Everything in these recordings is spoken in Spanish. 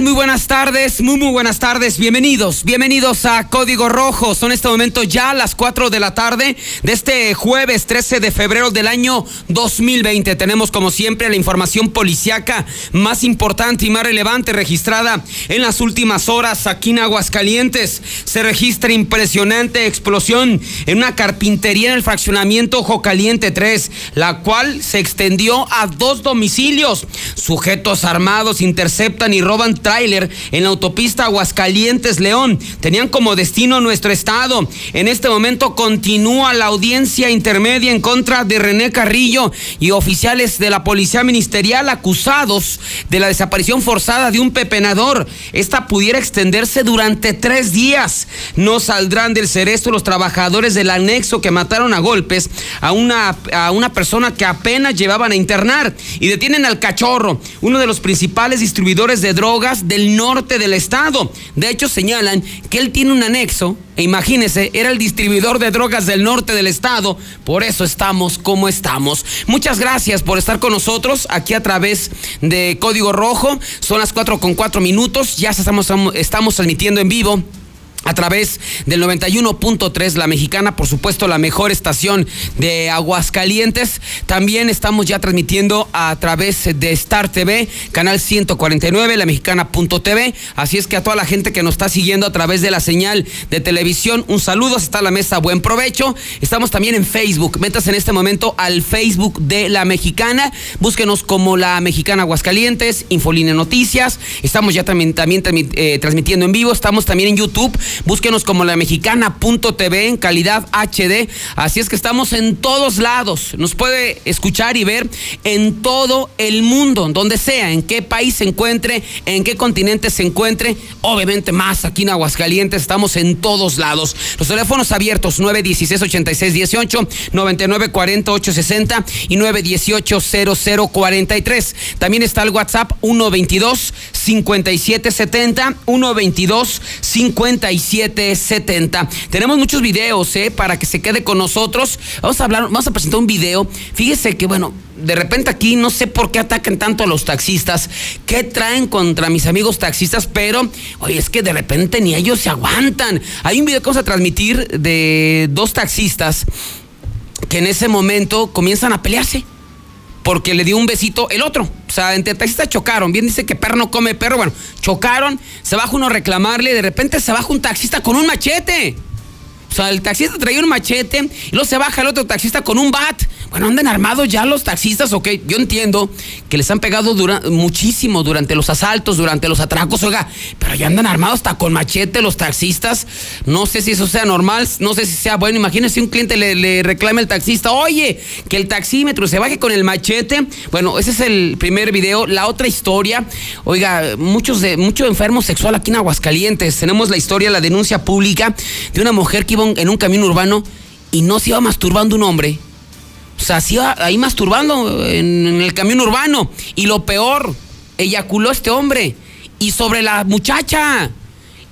Muy buenas tardes, muy muy buenas tardes. Bienvenidos, bienvenidos a Código Rojo. Son en este momento ya las 4 de la tarde de este jueves 13 de febrero del año 2020. Tenemos como siempre la información policiaca más importante y más relevante registrada en las últimas horas aquí en Aguascalientes. Se registra impresionante explosión en una carpintería en el fraccionamiento Ojo Caliente 3, la cual se extendió a dos domicilios. Sujetos armados interceptan y roban tráiler en la autopista Aguascalientes León. Tenían como destino nuestro estado. En este momento continúa la audiencia intermedia en contra de René Carrillo y oficiales de la Policía Ministerial acusados de la desaparición forzada de un pepenador. Esta pudiera extenderse durante tres días. No saldrán del cerezo los trabajadores del anexo que mataron a golpes a una, a una persona que apenas llevaban a internar y detienen al cachorro, uno de los principales distribuidores de drogas del norte del estado. De hecho, señalan que él tiene un anexo, e imagínense, era el distribuidor de drogas del norte del estado, por eso estamos como estamos. Muchas gracias por estar con nosotros aquí a través de Código Rojo. Son las 4 con 4 minutos, ya estamos, estamos transmitiendo en vivo a través del 91.3 La Mexicana, por supuesto la mejor estación de Aguascalientes. También estamos ya transmitiendo a través de Star TV, canal 149, la mexicana.tv. Así es que a toda la gente que nos está siguiendo a través de la señal de televisión, un saludo, está la mesa, buen provecho. Estamos también en Facebook, metas en este momento al Facebook de La Mexicana, búsquenos como La Mexicana Aguascalientes, Infoline Noticias, estamos ya también, también eh, transmitiendo en vivo, estamos también en YouTube Búsquenos como la mexicana.tv en calidad HD. Así es que estamos en todos lados. Nos puede escuchar y ver en todo el mundo, donde sea, en qué país se encuentre, en qué continente se encuentre. Obviamente más aquí en Aguascalientes, estamos en todos lados. Los teléfonos abiertos 916 86 18 99 40 860 y 918 0043. También está el WhatsApp 122 5770 122 57 770. Tenemos muchos videos, ¿eh? Para que se quede con nosotros. Vamos a hablar, vamos a presentar un video. Fíjese que, bueno, de repente aquí no sé por qué atacan tanto a los taxistas, qué traen contra mis amigos taxistas, pero, oye, es que de repente ni ellos se aguantan. Hay un video que vamos a transmitir de dos taxistas que en ese momento comienzan a pelearse porque le dio un besito el otro. O sea, entre taxistas chocaron. Bien dice que perro no come perro. Bueno, chocaron, se baja uno a reclamarle de repente se baja un taxista con un machete. O sea, el taxista traía un machete y luego se baja el otro taxista con un bat. Bueno, andan armados ya los taxistas, ok. Yo entiendo que les han pegado muchísimo durante los asaltos, durante los atracos, oiga, pero ya andan armados hasta con machete los taxistas. No sé si eso sea normal, no sé si sea bueno. Imagínense un cliente le, le reclama al taxista, oye, que el taxímetro se baje con el machete. Bueno, ese es el primer video. La otra historia, oiga, muchos de, mucho enfermo sexual aquí en Aguascalientes. Tenemos la historia, la denuncia pública de una mujer que iba en un camino urbano y no se iba masturbando un hombre. O sea, se ahí masturbando en, en el camión urbano. Y lo peor, eyaculó este hombre. Y sobre la muchacha.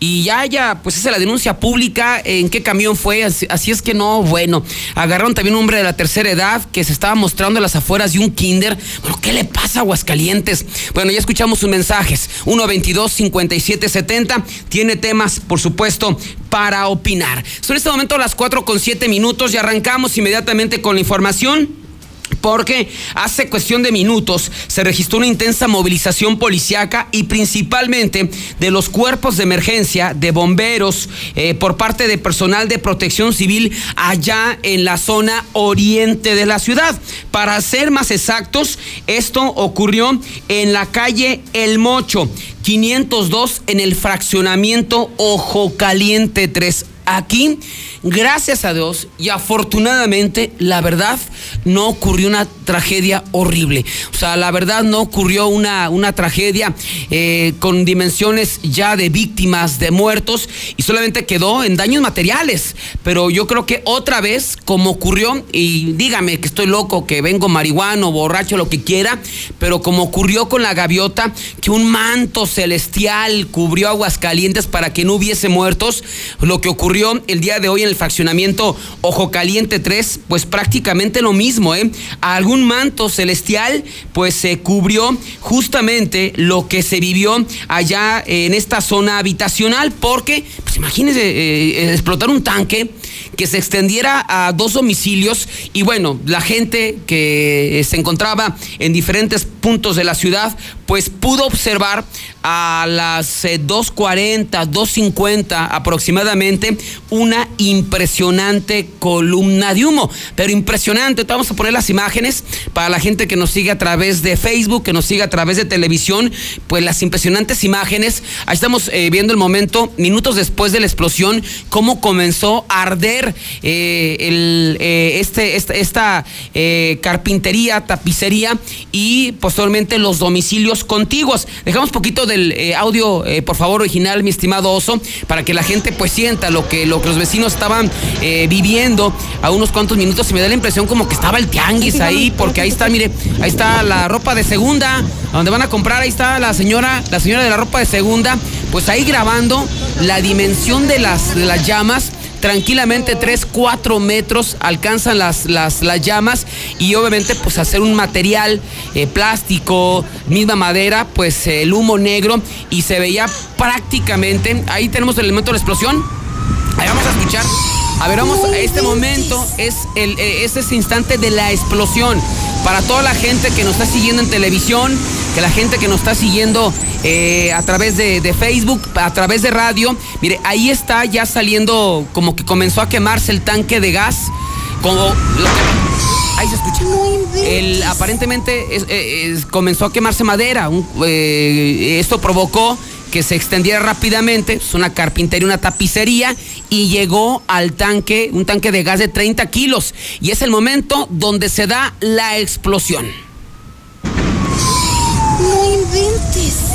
Y ya, ya, pues esa es la denuncia pública, en qué camión fue, así, es que no, bueno, agarraron también un hombre de la tercera edad que se estaba mostrando a las afueras de un kinder. Bueno, ¿qué le pasa a Aguascalientes? Bueno, ya escuchamos sus mensajes, 122-5770, tiene temas, por supuesto, para opinar. Son en este momento las 4 con 7 minutos y arrancamos inmediatamente con la información porque hace cuestión de minutos se registró una intensa movilización policiaca y principalmente de los cuerpos de emergencia, de bomberos, eh, por parte de personal de protección civil allá en la zona oriente de la ciudad. Para ser más exactos, esto ocurrió en la calle El Mocho, 502 en el fraccionamiento Ojo Caliente 3. Aquí Gracias a Dios y afortunadamente, la verdad, no ocurrió una tragedia horrible. O sea, la verdad no ocurrió una, una tragedia eh, con dimensiones ya de víctimas, de muertos, y solamente quedó en daños materiales. Pero yo creo que otra vez, como ocurrió, y dígame que estoy loco, que vengo marihuano, borracho, lo que quiera, pero como ocurrió con la gaviota, que un manto celestial cubrió Aguascalientes para que no hubiese muertos, lo que ocurrió el día de hoy en el fraccionamiento Ojo Caliente 3, pues prácticamente lo mismo, ¿eh? Algún manto celestial, pues se cubrió justamente lo que se vivió allá en esta zona habitacional, porque, pues imagínense, eh, explotar un tanque que se extendiera a dos domicilios y bueno, la gente que se encontraba en diferentes puntos de la ciudad, pues pudo observar a las 2.40, eh, 2.50 aproximadamente una impresionante columna de humo, pero impresionante, vamos a poner las imágenes para la gente que nos sigue a través de Facebook, que nos sigue a través de televisión, pues las impresionantes imágenes, ahí estamos eh, viendo el momento, minutos después de la explosión, cómo comenzó a arder eh, el, este, esta, esta carpintería, tapicería y posteriormente los domicilios contiguos. Dejamos poquito del eh, audio, eh, por favor, original, mi estimado Oso, para que la gente pues sienta lo que, lo que los vecinos estaban eh, viviendo a unos cuantos minutos. Y me da la impresión como que estaba el tianguis ahí, porque ahí está, mire, ahí está la ropa de segunda, donde van a comprar, ahí está la señora, la señora de la ropa de segunda, pues ahí grabando la dimensión de las, de las llamas tranquilamente 3, 4 metros alcanzan las, las, las llamas y obviamente pues hacer un material eh, plástico, misma madera, pues el humo negro y se veía prácticamente, ahí tenemos el elemento de la explosión, ahí vamos a escuchar. A ver, vamos, a este momento es, el, eh, es ese instante de la explosión. Para toda la gente que nos está siguiendo en televisión, que la gente que nos está siguiendo eh, a través de, Facebook, a través de radio. Mire, ahí está ya saliendo, como que comenzó a quemarse el tanque de gas. Como ahí se escucha. El, aparentemente comenzó a quemarse madera. Eh, esto provocó que se extendiera rápidamente, es una carpintería, una tapicería, y llegó al tanque, un tanque de gas de 30 kilos. Y es el momento donde se da la explosión. No inventes.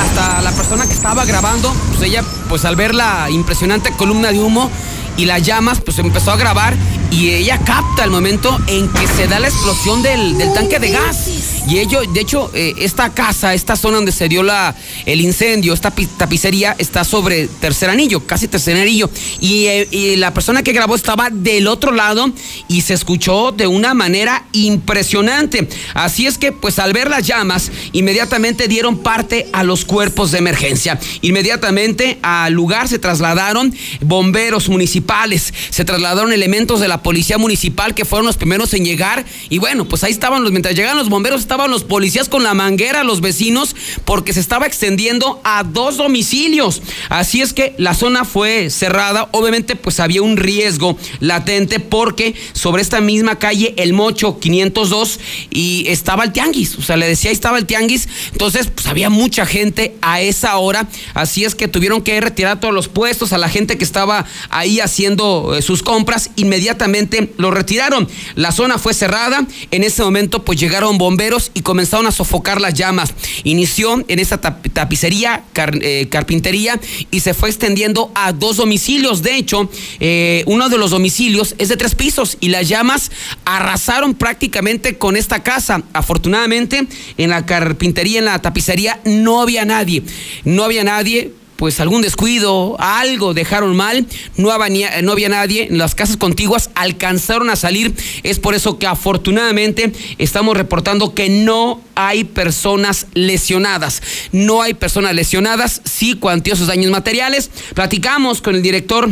hasta la persona que estaba grabando, pues ella, pues al ver la impresionante columna de humo y las llamas, pues empezó a grabar y ella capta el momento en que se da la explosión del, del tanque de gas. Y ello, de hecho, eh, esta casa, esta zona donde se dio la, el incendio, esta tapicería, está sobre tercer anillo, casi tercer anillo. Y, eh, y, la persona que grabó estaba del otro lado y se escuchó de una manera impresionante. Así es que, pues al ver las llamas, inmediatamente dieron parte a los cuerpos de emergencia. Inmediatamente al lugar se trasladaron bomberos municipales, se trasladaron elementos de la policía municipal que fueron los primeros en llegar. Y bueno, pues ahí estaban los, mientras llegaban los bomberos, estaban los policías con la manguera, los vecinos, porque se estaba extendiendo a dos domicilios. Así es que la zona fue cerrada. Obviamente, pues había un riesgo latente porque sobre esta misma calle, el Mocho 502, y estaba el tianguis. O sea, le decía, ahí estaba el tianguis. Entonces, pues había mucha gente a esa hora. Así es que tuvieron que retirar todos los puestos a la gente que estaba ahí haciendo eh, sus compras. Inmediatamente lo retiraron. La zona fue cerrada. En ese momento, pues llegaron bomberos y comenzaron a sofocar las llamas. Inició en esa tapicería, eh, carpintería y se fue extendiendo a dos domicilios. De hecho, eh, uno de los domicilios es de tres pisos y las llamas arrasaron prácticamente con esta casa. Afortunadamente, en la carpintería, en la tapicería, no había nadie. No había nadie pues algún descuido, algo dejaron mal, no había, no había nadie, las casas contiguas alcanzaron a salir, es por eso que afortunadamente estamos reportando que no hay personas lesionadas, no hay personas lesionadas, sí cuantiosos daños materiales, platicamos con el director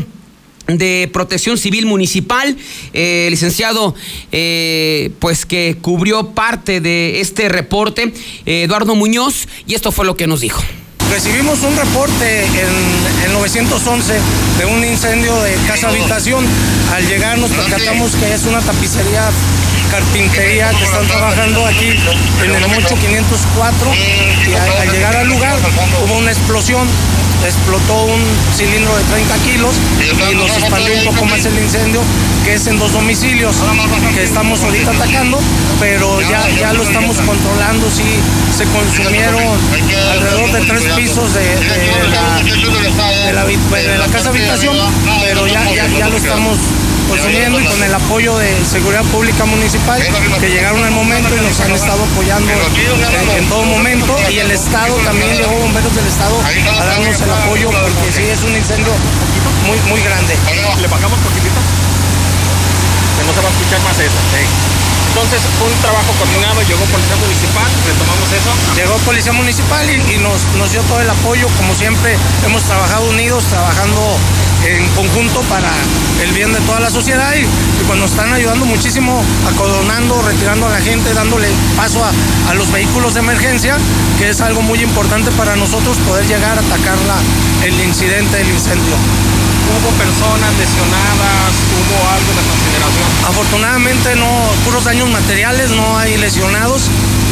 de Protección Civil Municipal, eh, licenciado, eh, pues que cubrió parte de este reporte, Eduardo Muñoz, y esto fue lo que nos dijo. Recibimos un reporte en, 911 de un incendio de casa habitación. Al llegar nos percatamos que es una tapicería carpintería que están trabajando aquí en el Mocho 504 y al, llegar al lugar hubo una explosión explotó un cilindro de 30 kilos y nos expandió un poco más el incendio, que es en dos domicilios que estamos ahorita atacando, pero ya, ya lo estamos controlando, sí se consumieron alrededor de tres pisos de, la, casa habitación, pero ya, ya, ya lo estamos consumiendo y con el apoyo de Seguridad Pública Municipal que llegaron al momento y nos han estado apoyando en, todo momento Estado también, llegó Bomberos del Estado a darnos el apoyo porque sí es un incendio muy, muy grande. ¿Le bajamos poquitito? Entonces fue un trabajo coordinado, llegó Policía Municipal, retomamos eso. Llegó Policía Municipal y, nos, nos dio todo el apoyo, como siempre hemos trabajado unidos, trabajando en conjunto para el bien de toda la sociedad y, pues nos están ayudando muchísimo acordonando, retirando a la gente, dándole paso a, a, los vehículos de emergencia, que es algo muy importante para nosotros poder llegar a atacar la, el incidente, el incendio. ¿Hubo personas lesionadas? ¿Hubo algo de consideración? Afortunadamente no, puros daños materiales, no hay lesionados,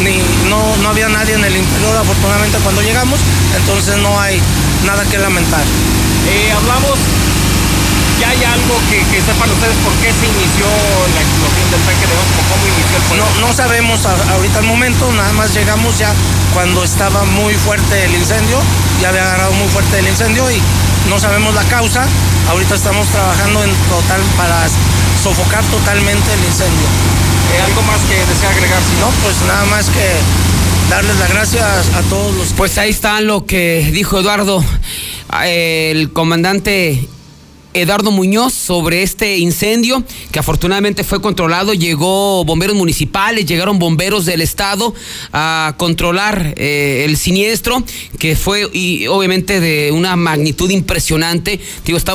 ni no, no había nadie en el interior afortunadamente cuando llegamos, entonces no hay nada que lamentar. Eh, hablamos, ya hay algo que, que, sepan ustedes por qué se inició la explosión del tanque de gas, cómo inició el fuego. No, no sabemos ahorita el momento, nada más llegamos ya cuando estaba muy fuerte el incendio, ya había agarrado muy fuerte el incendio y no sabemos la causa. Ahorita estamos trabajando en total para sofocar totalmente el incendio. Eh, ¿Algo más que desea agregar? Si no, pues nada más que darles las gracias a todos los. Pues ahí está lo que dijo Eduardo, el comandante Eduardo Muñoz sobre este incendio que afortunadamente fue controlado. Llegó bomberos municipales, llegaron bomberos del estado a controlar eh, el siniestro que fue y obviamente de una magnitud impresionante.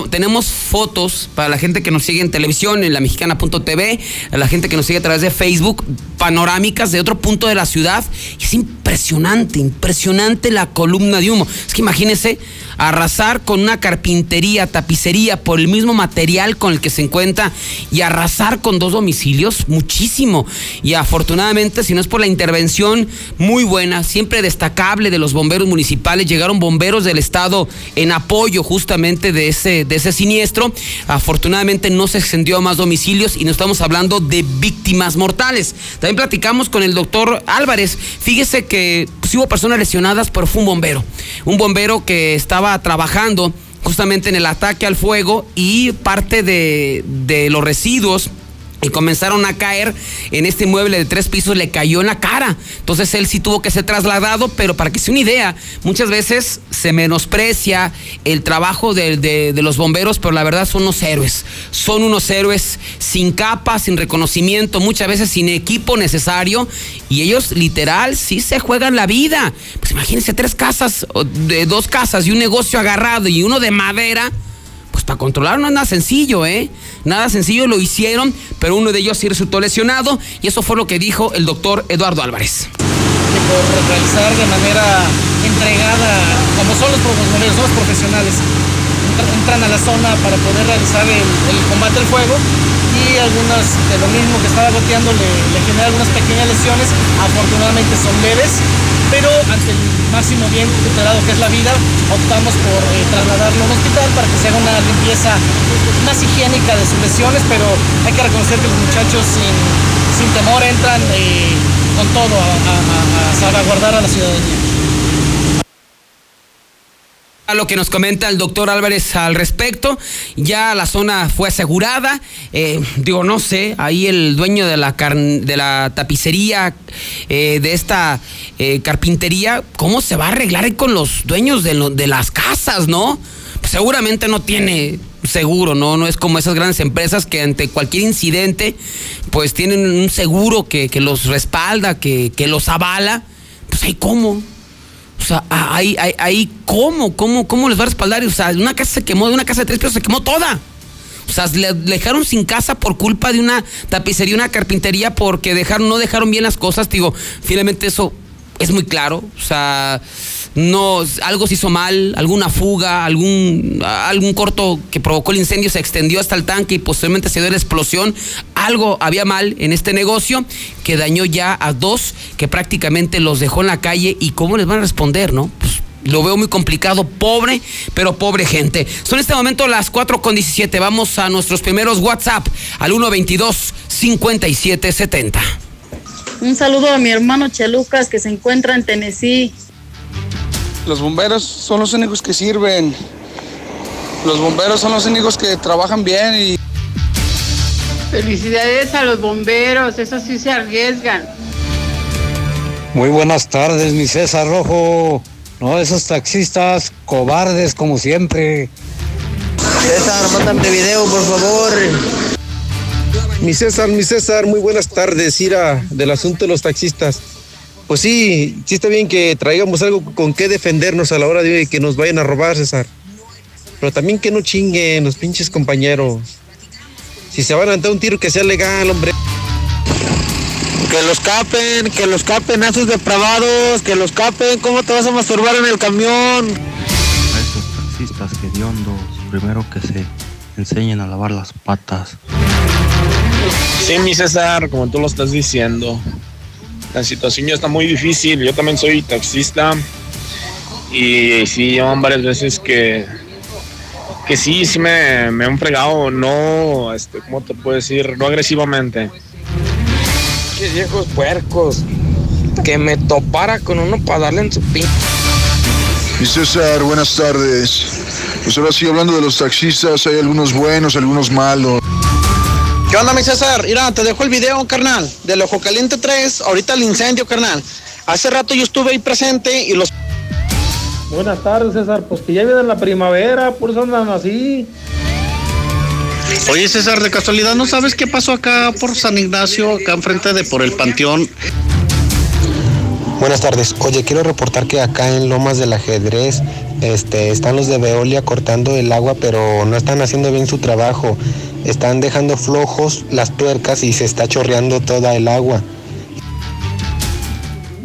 Tenemos fotos para la gente que nos sigue en televisión, en la mexicana.tv, a la gente que nos sigue a través de Facebook, panorámicas de otro punto de la ciudad. es impresionante, impresionante la columna de humo. Es que imagínense arrasar con una carpintería, tapicería por el mismo material con el que se encuentra y arrasar con dos domicilios, muchísimo. Y afortunadamente, si no es por la intervención muy buena, siempre destacable de los bomberos municipales, llegaron bomberos del estado en apoyo justamente de ese, de ese siniestro. Afortunadamente no se extendió a más domicilios y no estamos hablando de víctimas mortales. También platicamos con el doctor Álvarez. Fíjese que pues, hubo personas lesionadas, pero fue un bombero. Un bombero que estaba trabajando justamente en el ataque al fuego y parte de, de los residuos y comenzaron a caer en este mueble de tres pisos, le cayó en la cara. Entonces él sí tuvo que ser trasladado, pero para que se una idea, muchas veces se menosprecia el trabajo de, de, los bomberos, pero la verdad son unos héroes. Son unos héroes sin capa, sin reconocimiento, muchas veces sin equipo necesario, y ellos literal sí se juegan la vida. Pues imagínense tres casas, de dos casas y un negocio agarrado y uno de madera pues para controlar no es nada sencillo, ¿eh? Nada sencillo lo hicieron, pero uno de ellos sí resultó lesionado y eso fue lo que dijo el doctor Eduardo Álvarez. por realizar de manera entregada, como son los profesionales, son los profesionales, entran a la zona para poder realizar el, el combate al fuego y algunas de lo mismo que estaba goteando le, le genera algunas pequeñas lesiones, afortunadamente son leves pero ante el máximo bien tutelado que es la vida, optamos por eh, trasladarlo a un hospital para que se haga una limpieza más higiénica de sus lesiones, pero hay que reconocer que los muchachos sin, temor entran eh, con todo a salvaguardar a la ciudadanía. A lo que nos comenta el doctor Álvarez al respecto, ya la zona fue asegurada, eh, digo, no sé, ahí el dueño de la, de la tapicería, eh, de esta eh, carpintería, ¿cómo se va a arreglar con los dueños de, las casas, no? Pues seguramente no tiene seguro, ¿no? No es como esas grandes empresas que ante cualquier incidente, pues tienen un seguro que, que los respalda, que, que los avala, pues ahí cómo. O sea, ahí, ahí, ahí, ¿cómo? ¿Cómo? ¿Cómo les va a respaldar? O sea, una casa se quemó, de una casa de tres pisos se quemó toda. O sea, le, dejaron sin casa por culpa de una tapicería, una carpintería, porque dejaron, no dejaron bien las cosas. Digo, finalmente eso es muy claro. O sea, no, algo se hizo mal, alguna fuga, algún, algún corto que provocó el incendio se extendió hasta el tanque y posteriormente se dio la explosión. Algo había mal en este negocio que dañó ya a dos que prácticamente los dejó en la calle y cómo les van a responder, ¿no? Pues lo veo muy complicado, pobre, pero pobre gente. Son este momento las 4 con 17. Vamos a nuestros primeros WhatsApp al 122 5770. Un saludo a mi hermano Chelucas que se encuentra en Tennessee. Los bomberos son los únicos que sirven. Los bomberos son los únicos que trabajan bien y... Felicidades a los bomberos, eso sí se arriesgan. Muy buenas tardes, mi César Rojo. No, esos taxistas cobardes como siempre. César, mándame video, por favor. Mi César, mi César, muy buenas tardes, Ira, del asunto de los taxistas. Pues sí, sí está bien que traigamos algo con qué defendernos a la hora de que nos vayan a robar, César. Pero también que no chinguen los pinches compañeros. Si se van a dar un tiro que sea legal, hombre. Que los capen, que los capen a esos depravados, que los capen. ¿Cómo te vas a masturbar en el camión? A esos taxistas hediondos, primero que se enseñen a lavar las patas. Sí, mi César, como tú lo estás diciendo, la situación ya está muy difícil. Yo también soy taxista y sí, llevan varias veces que, que sí, sí me, me han fregado, no, este, ¿cómo te puedo decir? No agresivamente. Qué viejos puercos. Que me topara con uno para darle en su pin. Mi César, buenas tardes. Pues ahora sí, hablando de los taxistas, hay algunos buenos, algunos malos. ¿Qué onda, mi César? Mira, te dejo el video, carnal, del Ojo Caliente 3, ahorita el incendio, carnal. Hace rato yo estuve ahí presente y los... Buenas tardes, César. Pues que ya viene la primavera, por eso andan así. Oye, César, de casualidad, ¿no sabes qué pasó acá por San Ignacio, acá enfrente de por el Panteón? Buenas tardes. Oye, quiero reportar que acá en Lomas del Ajedrez este, están los de Veolia cortando el agua, pero no están haciendo bien su trabajo. Están dejando flojos las tuercas y se está chorreando toda el agua.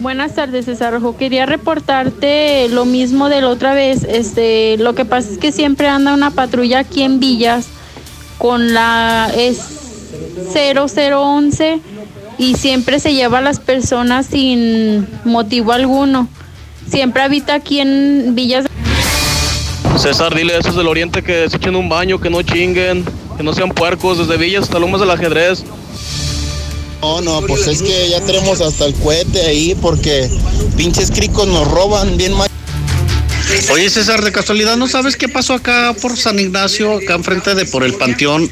Buenas tardes, César Rojo. Quería reportarte lo mismo de la otra vez. Este, lo que pasa es que siempre anda una patrulla aquí en Villas con la es 0011 y siempre se lleva a las personas sin motivo alguno. Siempre habita aquí en Villas. César, dile a esos del oriente que se echen un baño, que no chinguen, que no sean puercos, desde Villas hasta Lomas del Ajedrez. No, no, pues es que ya tenemos hasta el cohete ahí porque pinches cricos nos roban bien mal. Oye, César, de casualidad, ¿no sabes qué pasó acá por San Ignacio, acá enfrente de por el Panteón?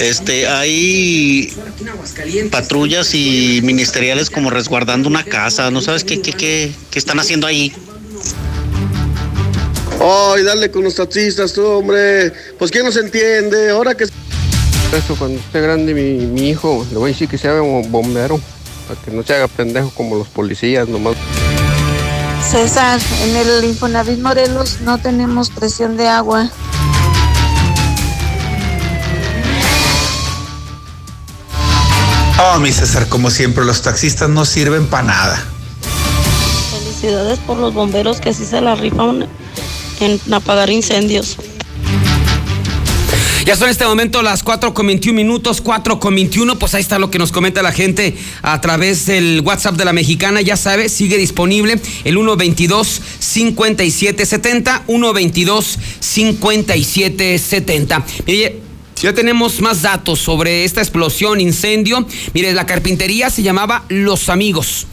Este, hay patrullas y ministeriales como resguardando una casa. ¿No sabes qué, qué, qué, qué están haciendo ahí? Ay, dale con los taxistas, tú, hombre. Pues quién nos entiende, ahora que... Eso, cuando esté grande mi, mi hijo, le voy a decir que sea un bombero, para que no se haga pendejo como los policías, nomás. César, en el Infonavit Morelos no tenemos presión de agua. Oh, mi César, como siempre, los taxistas no sirven para nada. Felicidades por los bomberos que así se la rifan en apagar incendios. Ya son en este momento las 4 con 21 minutos, 4 con 21. Pues ahí está lo que nos comenta la gente a través del WhatsApp de la mexicana. Ya sabe, sigue disponible el 122 5770 122 5770. Mire, ya tenemos más datos sobre esta explosión, incendio. Mire, la carpintería se llamaba Los Amigos.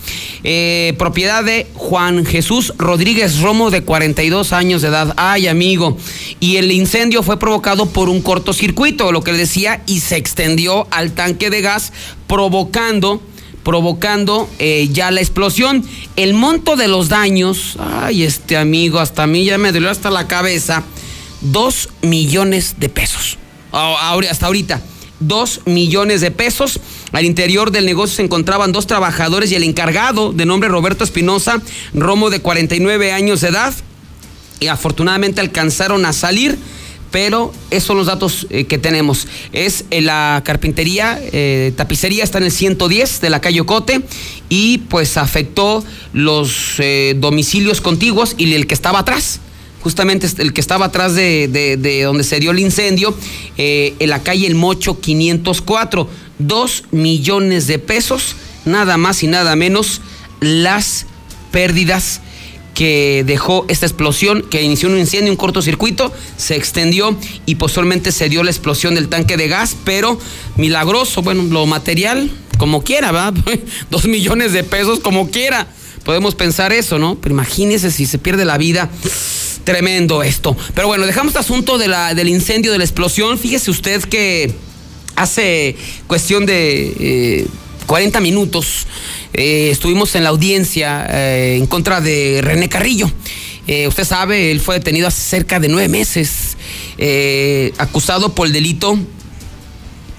Eh, propiedad de Juan Jesús Rodríguez Romo, de 42 años de edad. Ay, amigo. Y el incendio fue provocado por un cortocircuito, lo que decía, y se extendió al tanque de gas, provocando provocando eh, ya la explosión. El monto de los daños, ay, este amigo, hasta a mí ya me dolió hasta la cabeza, dos millones de pesos. Hasta ahorita, dos millones de pesos. Al interior del negocio se encontraban dos trabajadores y el encargado, de nombre Roberto Espinosa, Romo de 49 años de edad. Y afortunadamente alcanzaron a salir, pero esos son los datos eh, que tenemos. Es la carpintería, eh, tapicería está en el 110 de la calle Ocote y pues afectó los eh, domicilios contiguos y el que estaba atrás justamente el que estaba atrás de, donde se dio el incendio, eh, en la calle El Mocho 504. Dos millones de pesos, nada más y nada menos, las pérdidas que dejó esta explosión, que inició un incendio, un cortocircuito, se extendió y posteriormente se dio la explosión del tanque de gas, pero milagroso, bueno, lo material, como quiera, ¿verdad? Dos millones de pesos, como quiera. Podemos pensar eso, ¿no? Pero imagínese si se pierde la vida. Tremendo esto. Pero bueno, dejamos este asunto de la, del incendio, de la explosión. Fíjese usted que hace cuestión de 40 eh, minutos eh, estuvimos en la audiencia eh, en contra de René Carrillo. Eh, usted sabe, él fue detenido hace cerca de nueve meses, acusado por el delito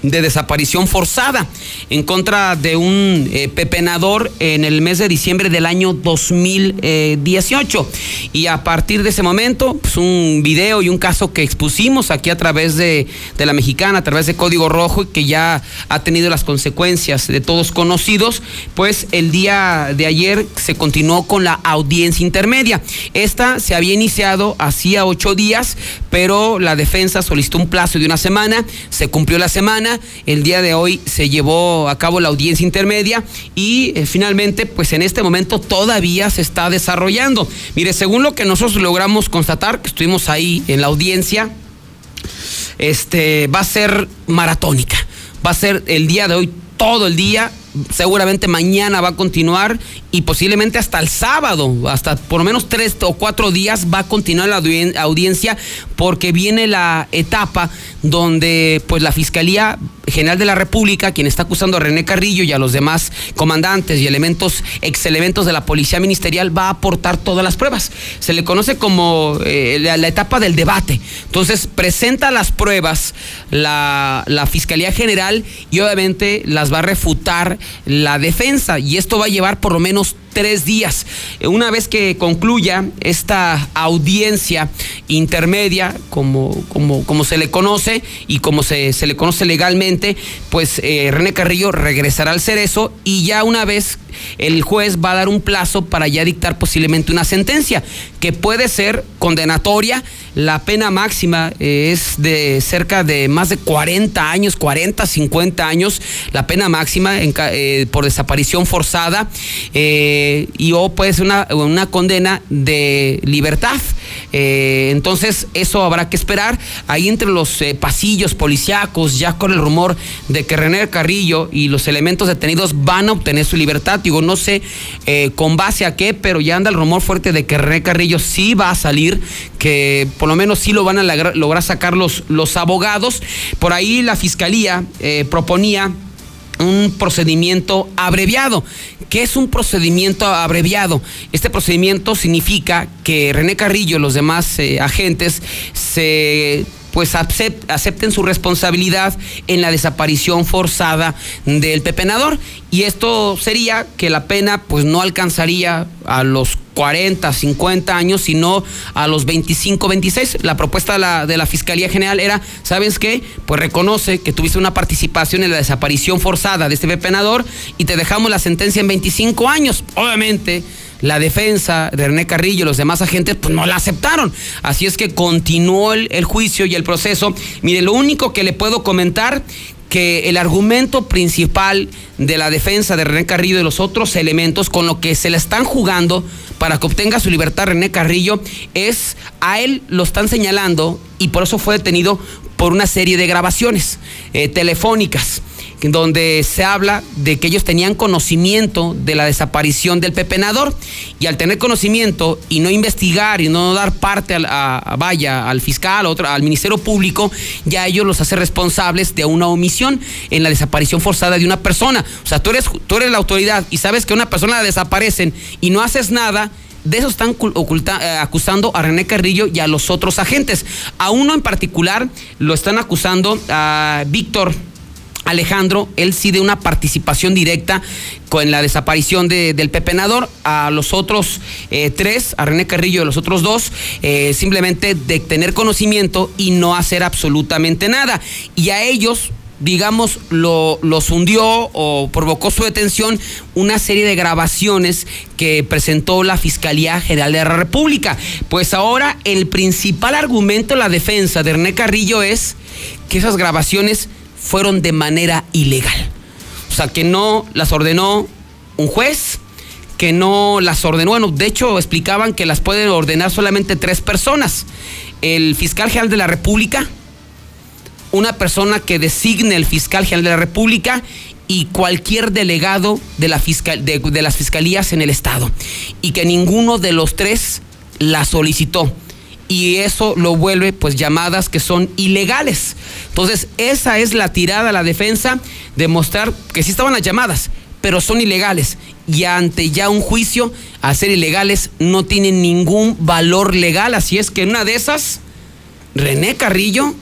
de desaparición forzada en contra de un eh, pepenador en el mes de diciembre del año 2018. Y a partir de ese momento, pues un video y un caso que expusimos aquí a través de, de la mexicana, a través de Código Rojo, y que ya ha tenido las consecuencias de todos conocidos, pues el día de ayer se continuó con la audiencia intermedia. Esta se había iniciado hacía ocho días, pero la defensa solicitó un plazo de una semana, se cumplió la semana, el día de hoy se llevó a cabo la audiencia intermedia y eh, finalmente, pues en este momento todavía se está desarrollando. Mire, según lo que nosotros logramos constatar, que estuvimos ahí en la audiencia, este va a ser maratónica. Va a ser el día de hoy todo el día seguramente mañana va a continuar y posiblemente hasta el sábado, hasta por lo menos tres o cuatro días va a continuar la audiencia porque viene la etapa donde pues la Fiscalía General de la República, quien está acusando a René Carrillo y a los demás comandantes y elementos, ex elementos de la Policía Ministerial, va a aportar todas las pruebas. Se le conoce como eh, la, la, etapa del debate. Entonces, presenta las pruebas la, la Fiscalía General y obviamente las va a refutar la defensa. Y esto va a llevar por lo menos tres días. Una vez que concluya esta audiencia intermedia, como, como, como se le conoce y como se, se le conoce legalmente, pues eh, René Carrillo regresará al cerezo y ya una vez el juez va a dar un plazo para ya dictar posiblemente una sentencia que puede ser condenatoria. La pena máxima eh, es de cerca de más de 40 años, 40, 50 años, la pena máxima en, eh, por desaparición forzada eh, y o puede ser una, una condena de libertad. Eh, entonces, eso habrá que esperar. Ahí entre los eh, pasillos policíacos, ya con el rumor de que René Carrillo y los elementos detenidos van a obtener su libertad. Digo, no sé eh, con base a qué, pero ya anda el rumor fuerte de que René Carrillo sí va a salir, que por lo menos sí lo van a lograr sacar los, los abogados. Por ahí la fiscalía proponía un procedimiento abreviado. ¿Qué es un procedimiento abreviado? Este procedimiento significa que René Carrillo y los demás eh, agentes se pues acepten su responsabilidad en la desaparición forzada del pepenador. Y esto sería que la pena pues no alcanzaría a los 40, 50 años, sino a los 25, 26. La propuesta de la, de la, Fiscalía General era, ¿sabes qué? Pues reconoce que tuviste una participación en la desaparición forzada de este pepenador y te dejamos la sentencia en 25 años. Obviamente la defensa de René Carrillo y los demás agentes pues no la aceptaron. Así es que continuó el, juicio y el proceso. Mire, lo único que le puedo comentar que el argumento principal de la defensa de René Carrillo y los otros elementos con lo que se le están jugando para que obtenga su libertad René Carrillo es a él lo están señalando y por eso fue detenido por una serie de grabaciones eh, telefónicas donde se habla de que ellos tenían conocimiento de la desaparición del pepenador y al tener conocimiento y no investigar y no dar parte a, vaya al fiscal, otro, al ministerio público, ya ellos los hace responsables de una omisión en la desaparición forzada de una persona. O sea, tú eres, tú eres la autoridad y sabes que una persona la desaparecen y no haces nada de eso están oculta, eh, acusando a René Carrillo y a los otros agentes. A uno en particular lo están acusando a Víctor Alejandro, él sí de una participación directa con la desaparición del pepenador. A los otros eh, tres, a René Carrillo y a los otros dos, eh, simplemente de tener conocimiento y no hacer absolutamente nada. Y a ellos, digamos, lo, los hundió o provocó su detención una serie de grabaciones que presentó la Fiscalía General de la República. Pues ahora el principal argumento de la defensa de René Carrillo es que esas grabaciones fueron de manera ilegal. O sea, que no las ordenó un juez, que no las ordenó, bueno, de hecho explicaban que las pueden ordenar solamente tres personas. El fiscal general de la República, una persona que designe el fiscal general de la República y cualquier delegado de, la fiscal, de, de las fiscalías en el Estado. Y que ninguno de los tres la solicitó y eso lo vuelve pues llamadas que son ilegales. Entonces, esa es la tirada la defensa, demostrar que sí estaban las llamadas, pero son ilegales. Y ante ya un juicio, al ser ilegales, no tienen ningún valor legal. Así es que en una de esas, René Carrillo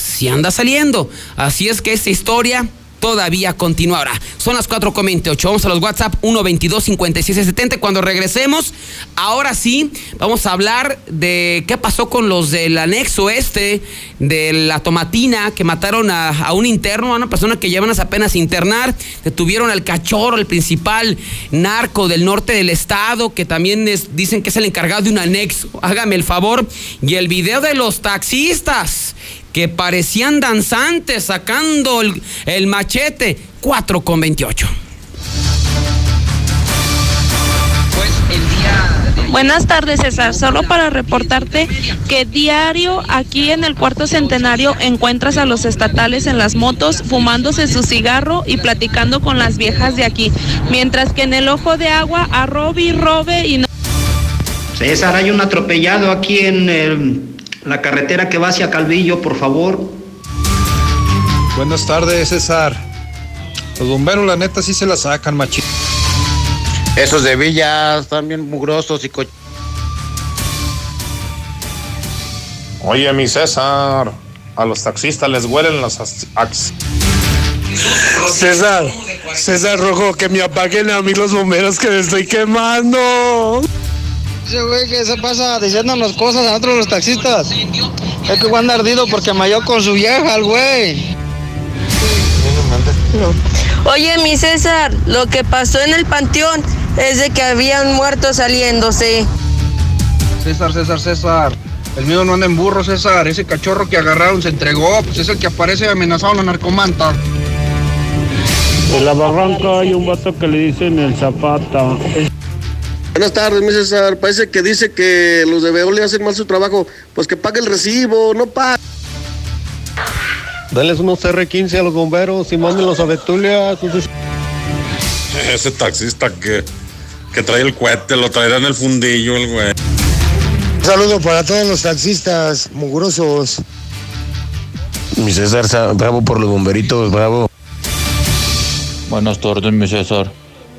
si anda saliendo. Así es que esta historia todavía continuará. Son las 4.28. Vamos a los WhatsApp 122 5770 Cuando regresemos, ahora sí, vamos a hablar de qué pasó con los del anexo este de la tomatina que mataron a, un interno, a una persona que llevan apenas a internar. Detuvieron al cachorro, el principal narco del norte del estado, que también dicen que es el encargado de un anexo. Hágame el favor. Y el video de los taxistas que parecían danzantes sacando el, machete. 4 con 28. Pues Buenas tardes, César. Solo para reportarte que diario aquí en el cuarto centenario encuentras a los estatales en las motos fumándose su cigarro y platicando con las viejas de aquí. Mientras que en el ojo de agua a Roby, Robe y no. César, hay un atropellado aquí en el la carretera que va hacia Calvillo, por favor. Buenas tardes, César. Los bomberos, la neta, sí se la sacan, machito. Esos de Villa están bien mugrosos y co... Oye, mi César, a los taxistas les huelen las César, César Rojo, que me apaguen a mí los bomberos que me estoy quemando. Ese güey que se pasa diciéndonos cosas a otros los taxistas. Es que anda ardido porque me halló con su vieja, el güey. Oye, mi César, lo que pasó en el panteón es de que habían muertos saliéndose. César, César, César. El mío no anda en burro, César. Ese cachorro que agarraron se entregó. Pues es el que aparece amenazado en la narcomanta. En la barranca hay un vato que le dicen el zapata. Buenas tardes, mi César. Parece que dice que los de Veolia hacen mal su trabajo. Pues que pague el recibo, no pague. Dales unos R15 a los bomberos y mándenlos a Betulia. Ese taxista que, que trae el cohete, lo traerá en el fundillo, el güey. Un saludo para todos los taxistas mugrosos. Mi César, bravo por los bomberitos, bravo. Buenas tardes, mi César.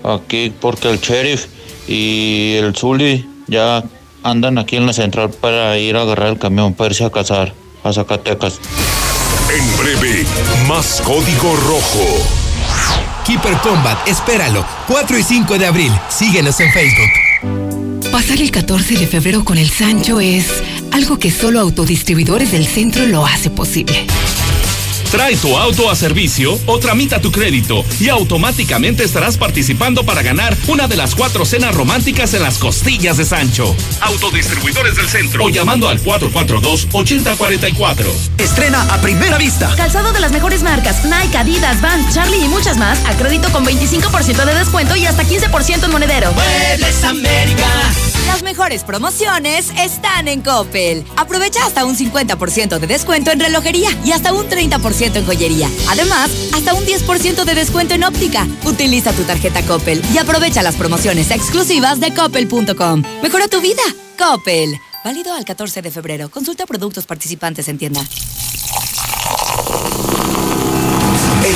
Aquí porque el sheriff y el Zuli ya andan aquí en la central para ir a agarrar el camión para irse a cazar a Zacatecas. En breve, más código rojo. Keeper Combat, espéralo. 4 y 5 de abril. Síguenos en Facebook. Pasar el 14 de febrero con el Sancho es algo que solo autodistribuidores del centro lo hace posible. Trae tu auto a servicio o tramita tu crédito y automáticamente estarás participando para ganar una de las cuatro cenas románticas en las costillas de Sancho. Autodistribuidores del centro o llamando al 442-8044. Estrena a primera vista. Calzado de las mejores marcas, Nike, Adidas, Vans, Charlie y muchas más a crédito con 25% de descuento y hasta 15% en monedero. Muebles América. Las mejores promociones están en Coppel. Aprovecha hasta un 50% de descuento en relojería y hasta un 30% en joyería. Además, hasta un 10% de descuento en óptica. Utiliza tu tarjeta Coppel y aprovecha las promociones exclusivas de coppel.com. Mejora tu vida. Coppel. Válido al 14 de febrero. Consulta productos participantes en tienda.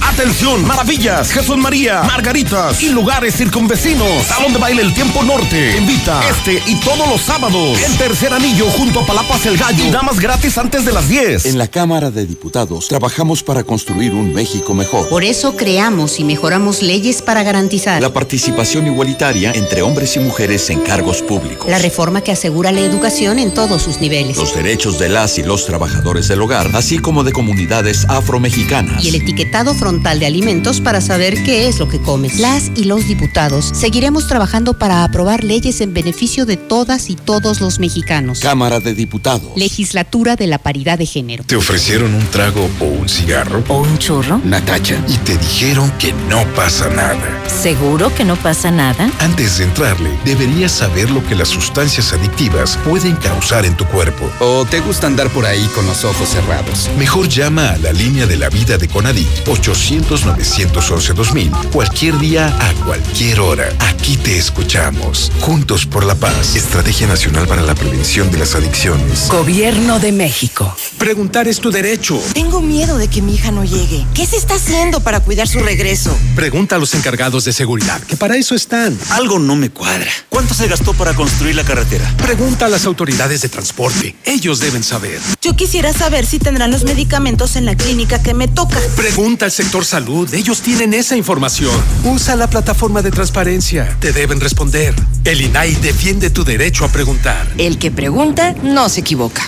Atención, maravillas, Jesús María, Margaritas y lugares circunvecinos. Salón de baile El Tiempo Norte. Invita este y todos los sábados. El tercer anillo junto a Palapas El Gallo. Y damas gratis antes de las 10. En la Cámara de Diputados trabajamos para construir un México mejor. Por eso creamos y mejoramos leyes para garantizar la participación igualitaria entre hombres y mujeres en cargos públicos. La reforma que asegura la educación en todos sus niveles. Los derechos de las y los trabajadores del hogar, así como de comunidades afromexicanas. Y el etiquetado frontal de alimentos para saber qué es lo que comes. Las y los diputados seguiremos trabajando para aprobar leyes en beneficio de todas y todos los mexicanos. Cámara de Diputados. Legislatura de la Paridad de Género. ¿Te ofrecieron un trago o un cigarro? ¿O un churro? Natacha. Y te dijeron que no pasa nada. ¿Seguro que no pasa nada? Antes de entrarle, deberías saber lo que las sustancias adictivas pueden causar en tu cuerpo. ¿O te gusta andar por ahí con los ojos cerrados? Mejor llama a la línea de la vida de Conadic 800 911 2000 cualquier día a cualquier hora. Aquí te escuchamos. Juntos por la paz. Estrategia Nacional para la Prevención de las Adicciones. Gobierno de México. Preguntar es tu derecho. Tengo miedo de que mi hija no llegue. ¿Qué se está haciendo para cuidar su regreso? Pregunta a los encargados de seguridad, que para eso están. Algo no me cuadra. ¿Cuánto se gastó para construir la carretera? Pregunta a las autoridades de transporte. Ellos deben saber. Yo quisiera saber si tendrán los medicamentos en la clínica que me toca. Pregunta al sector salud. Ellos tienen esa información. Usa la plataforma de transparencia. Te deben responder. El INAI defiende tu derecho a preguntar. El que pregunta no se equivoca.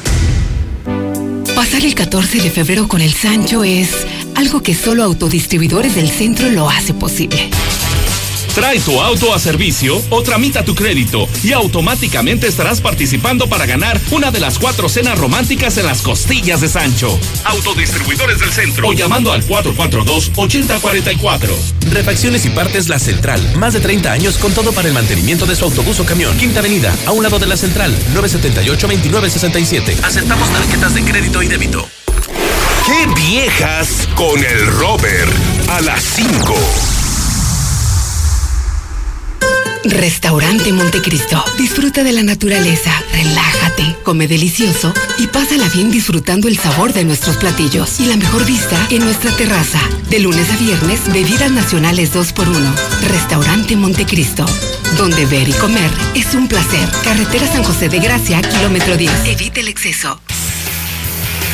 Pasar el 14 de febrero con el Sancho es algo que solo autodistribuidores del centro lo hace posible. Trae tu auto a servicio o tramita tu crédito y automáticamente estarás participando para ganar una de las cuatro cenas románticas en las costillas de Sancho. Autodistribuidores del centro o llamando al 442-8044. Refacciones y partes La Central. Más de 30 años con todo para el mantenimiento de su autobús o camión. Quinta Avenida, a un lado de La Central, 978-2967. Aceptamos tarjetas de crédito y débito. ¡Qué viejas con el Robert! A las 5. Restaurante Montecristo. Disfruta de la naturaleza, relájate, come delicioso y pásala bien disfrutando el sabor de nuestros platillos y la mejor vista en nuestra terraza. De lunes a viernes, bebidas nacionales 2x1. Restaurante Montecristo. Donde ver y comer es un placer. Carretera San José de Gracia, kilómetro 10. Evite el exceso.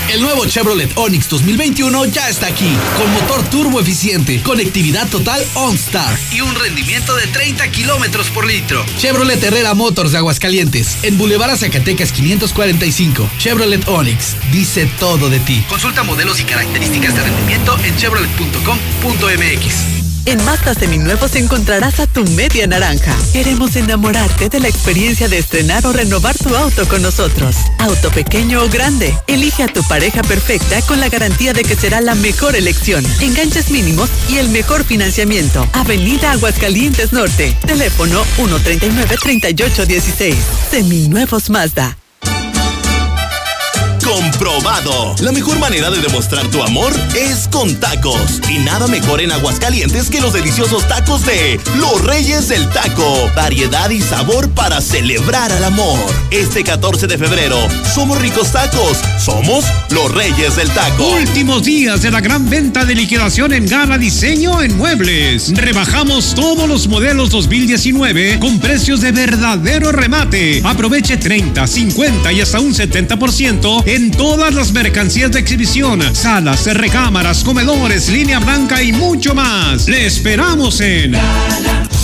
El nuevo Chevrolet Onix 2021 ya está aquí, con motor turbo eficiente, conectividad total OnStar y un rendimiento de 30 kilómetros por litro. Chevrolet Herrera Motors de Aguascalientes, en Boulevard Zacatecas 545. Chevrolet Onix, dice todo de ti. Consulta modelos y características de rendimiento en chevrolet.com.mx. En Mazda Seminuevos encontrarás a tu media naranja. Queremos enamorarte de la experiencia de estrenar o renovar tu auto con nosotros. Auto pequeño o grande. Elige a tu pareja perfecta con la garantía de que será la mejor elección. Enganches mínimos y el mejor financiamiento. Avenida Aguascalientes Norte. Teléfono 139-3816. Seminuevos Mazda. Comprobado. La mejor manera de demostrar tu amor es con tacos. Y nada mejor en Aguascalientes que los deliciosos tacos de Los Reyes del Taco. Variedad y sabor para celebrar al amor. Este 14 de febrero, somos ricos tacos. Somos los Reyes del Taco. Últimos días de la gran venta de liquidación en Gala Diseño en Muebles. Rebajamos todos los modelos 2019 con precios de verdadero remate. Aproveche 30, 50 y hasta un 70% en todas las mercancías de exhibición, salas, recámaras, comedores, línea blanca y mucho más. Le esperamos en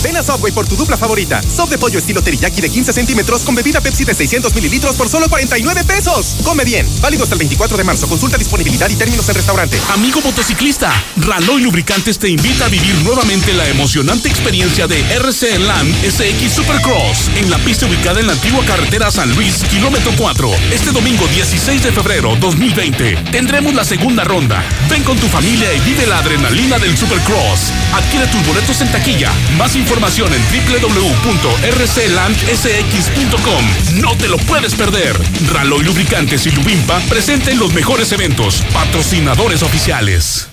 Ven a Subway por tu dupla favorita. Sop de pollo estilo teriyaki de 15 centímetros con bebida Pepsi de 600 mililitros por solo 49 pesos. Come bien. Válido hasta el 24 de marzo. Consulta disponibilidad y términos en restaurante. Amigo motociclista, Raloy Lubricantes te invita a vivir nuevamente la emocionante experiencia de RC Land SX Supercross en la pista ubicada en la antigua carretera San Luis, kilómetro 4. Este domingo 16 de febrero 2020 tendremos la segunda ronda. Ven con tu familia y vive la adrenalina del Supercross. Adquiere tus boletos en taquilla. Más información en www.rclandsx.com. No te lo puedes perder. Raloy Lubricantes y Lubimpa presenten los mejores eventos. Patrocinadores oficiales.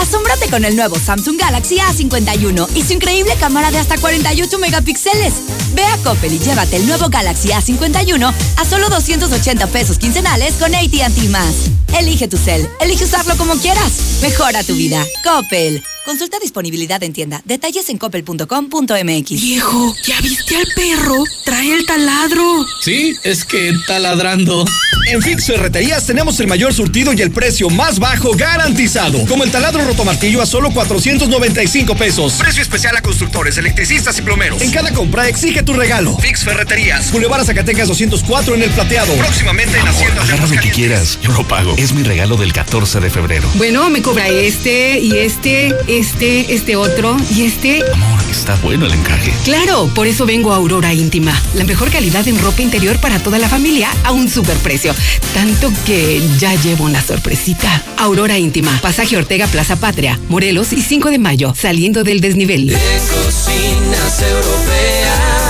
Asómbrate con el nuevo Samsung Galaxy A51 y su increíble cámara de hasta 48 megapíxeles. Ve a Coppel y llévate el nuevo Galaxy A51 a solo 280 pesos quincenales con AT&T más. Elige tu cel, elige usarlo como quieras. Mejora tu vida. Coppel. Consulta disponibilidad en tienda. Detalles en coppel.com.mx. Viejo, ¿ya viste al perro? Trae el taladro. Sí, es que está ladrando. En Fix Ferreterías tenemos el mayor surtido y el precio más bajo garantizado. Como el taladro rotomartillo a solo 495 pesos. Precio especial a constructores, electricistas y plomeros. En cada compra exige tu regalo. Fix Ferreterías. Boulevard a Zacatecas 204 en el Plateado. Próximamente en Hacienda Agarra lo que quieras, yo lo pago. Es mi regalo del 14 de febrero. Bueno, me cobra este y este, este, este otro y este. Amor, está bueno el encaje. Claro, por eso vengo a Aurora Íntima. La mejor calidad en ropa interior para toda la familia a un superprecio. Tanto que ya llevo una sorpresita. Aurora Íntima, Pasaje Ortega Plaza Patria, Morelos y 5 de mayo, saliendo del desnivel. Cocinas Europeas.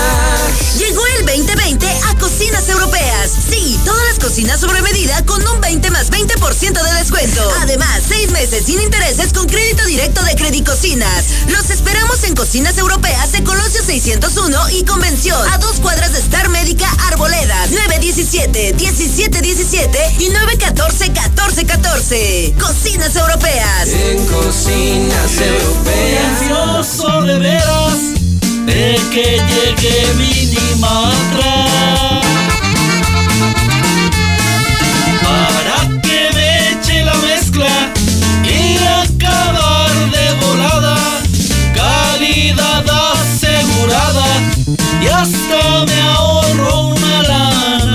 Llegó el 2020 a Cocinas Europeas. Cocinas sobre medida con un 20 más 20% de descuento. Además, seis meses sin intereses con crédito directo de Credicocinas. Los esperamos en Cocinas Europeas de Colosio 601 y Convención. A dos cuadras de Star Médica Arboledas. 917 1717 y 914 1414. Cocinas Europeas. En Cocinas Europeas. Ansioso de veras de que llegue Minimatra. Hasta me ahorro una.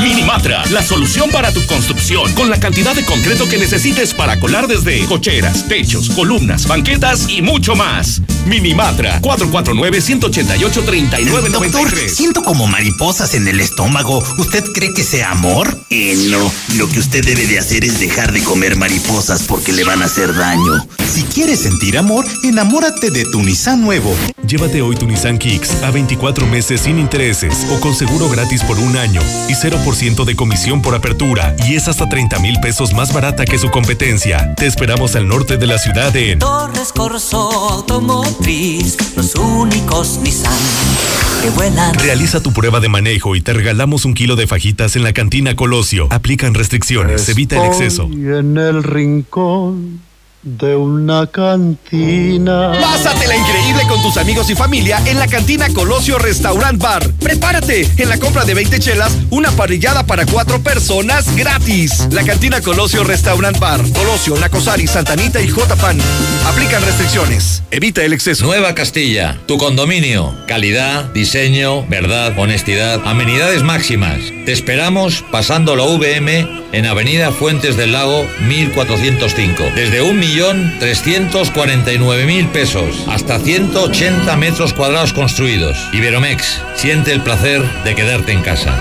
Minimatra, la solución para tu construcción con la cantidad de concreto que necesites para colar desde cocheras, techos, columnas, banquetas y mucho más. Minimatra, 449-188-3993. Doctor, siento como mariposas en el estómago. ¿Usted cree que sea amor? Eh, no. Lo que usted debe de hacer es dejar de comer mariposas porque le van a hacer daño. Si quieres sentir amor, enamórate de tu Nissan nuevo. Llévate hoy tu Nissan Kicks a 24 meses sin intereses o con seguro gratis por un año y 0% de comisión por apertura y es hasta 30 mil pesos más barata que su competencia. Te esperamos al norte de la ciudad en Torres Corso Automotriz, los únicos Nissan que vuelan. Realiza tu prueba de manejo y te regalamos un kilo de fajitas en la cantina Colosio. Aplican restricciones, evita el exceso. Y en el rincón de una cantina. Pásatela increíble con tus amigos y familia en la cantina Colosio Restaurant Bar. Prepárate. En la compra de 20 chelas, una parrillada para cuatro personas gratis. La cantina Colosio Restaurant Bar. Colosio, Nacosari, Santanita y J-Pan. Aplican restricciones. Evita el exceso. Nueva Castilla, tu condominio. Calidad, diseño, verdad, honestidad, amenidades máximas. Te esperamos pasando la VM en Avenida Fuentes del Lago 1405. Desde un millón 349 mil pesos hasta 180 metros cuadrados construidos. Iberomex, siente el placer de quedarte en casa.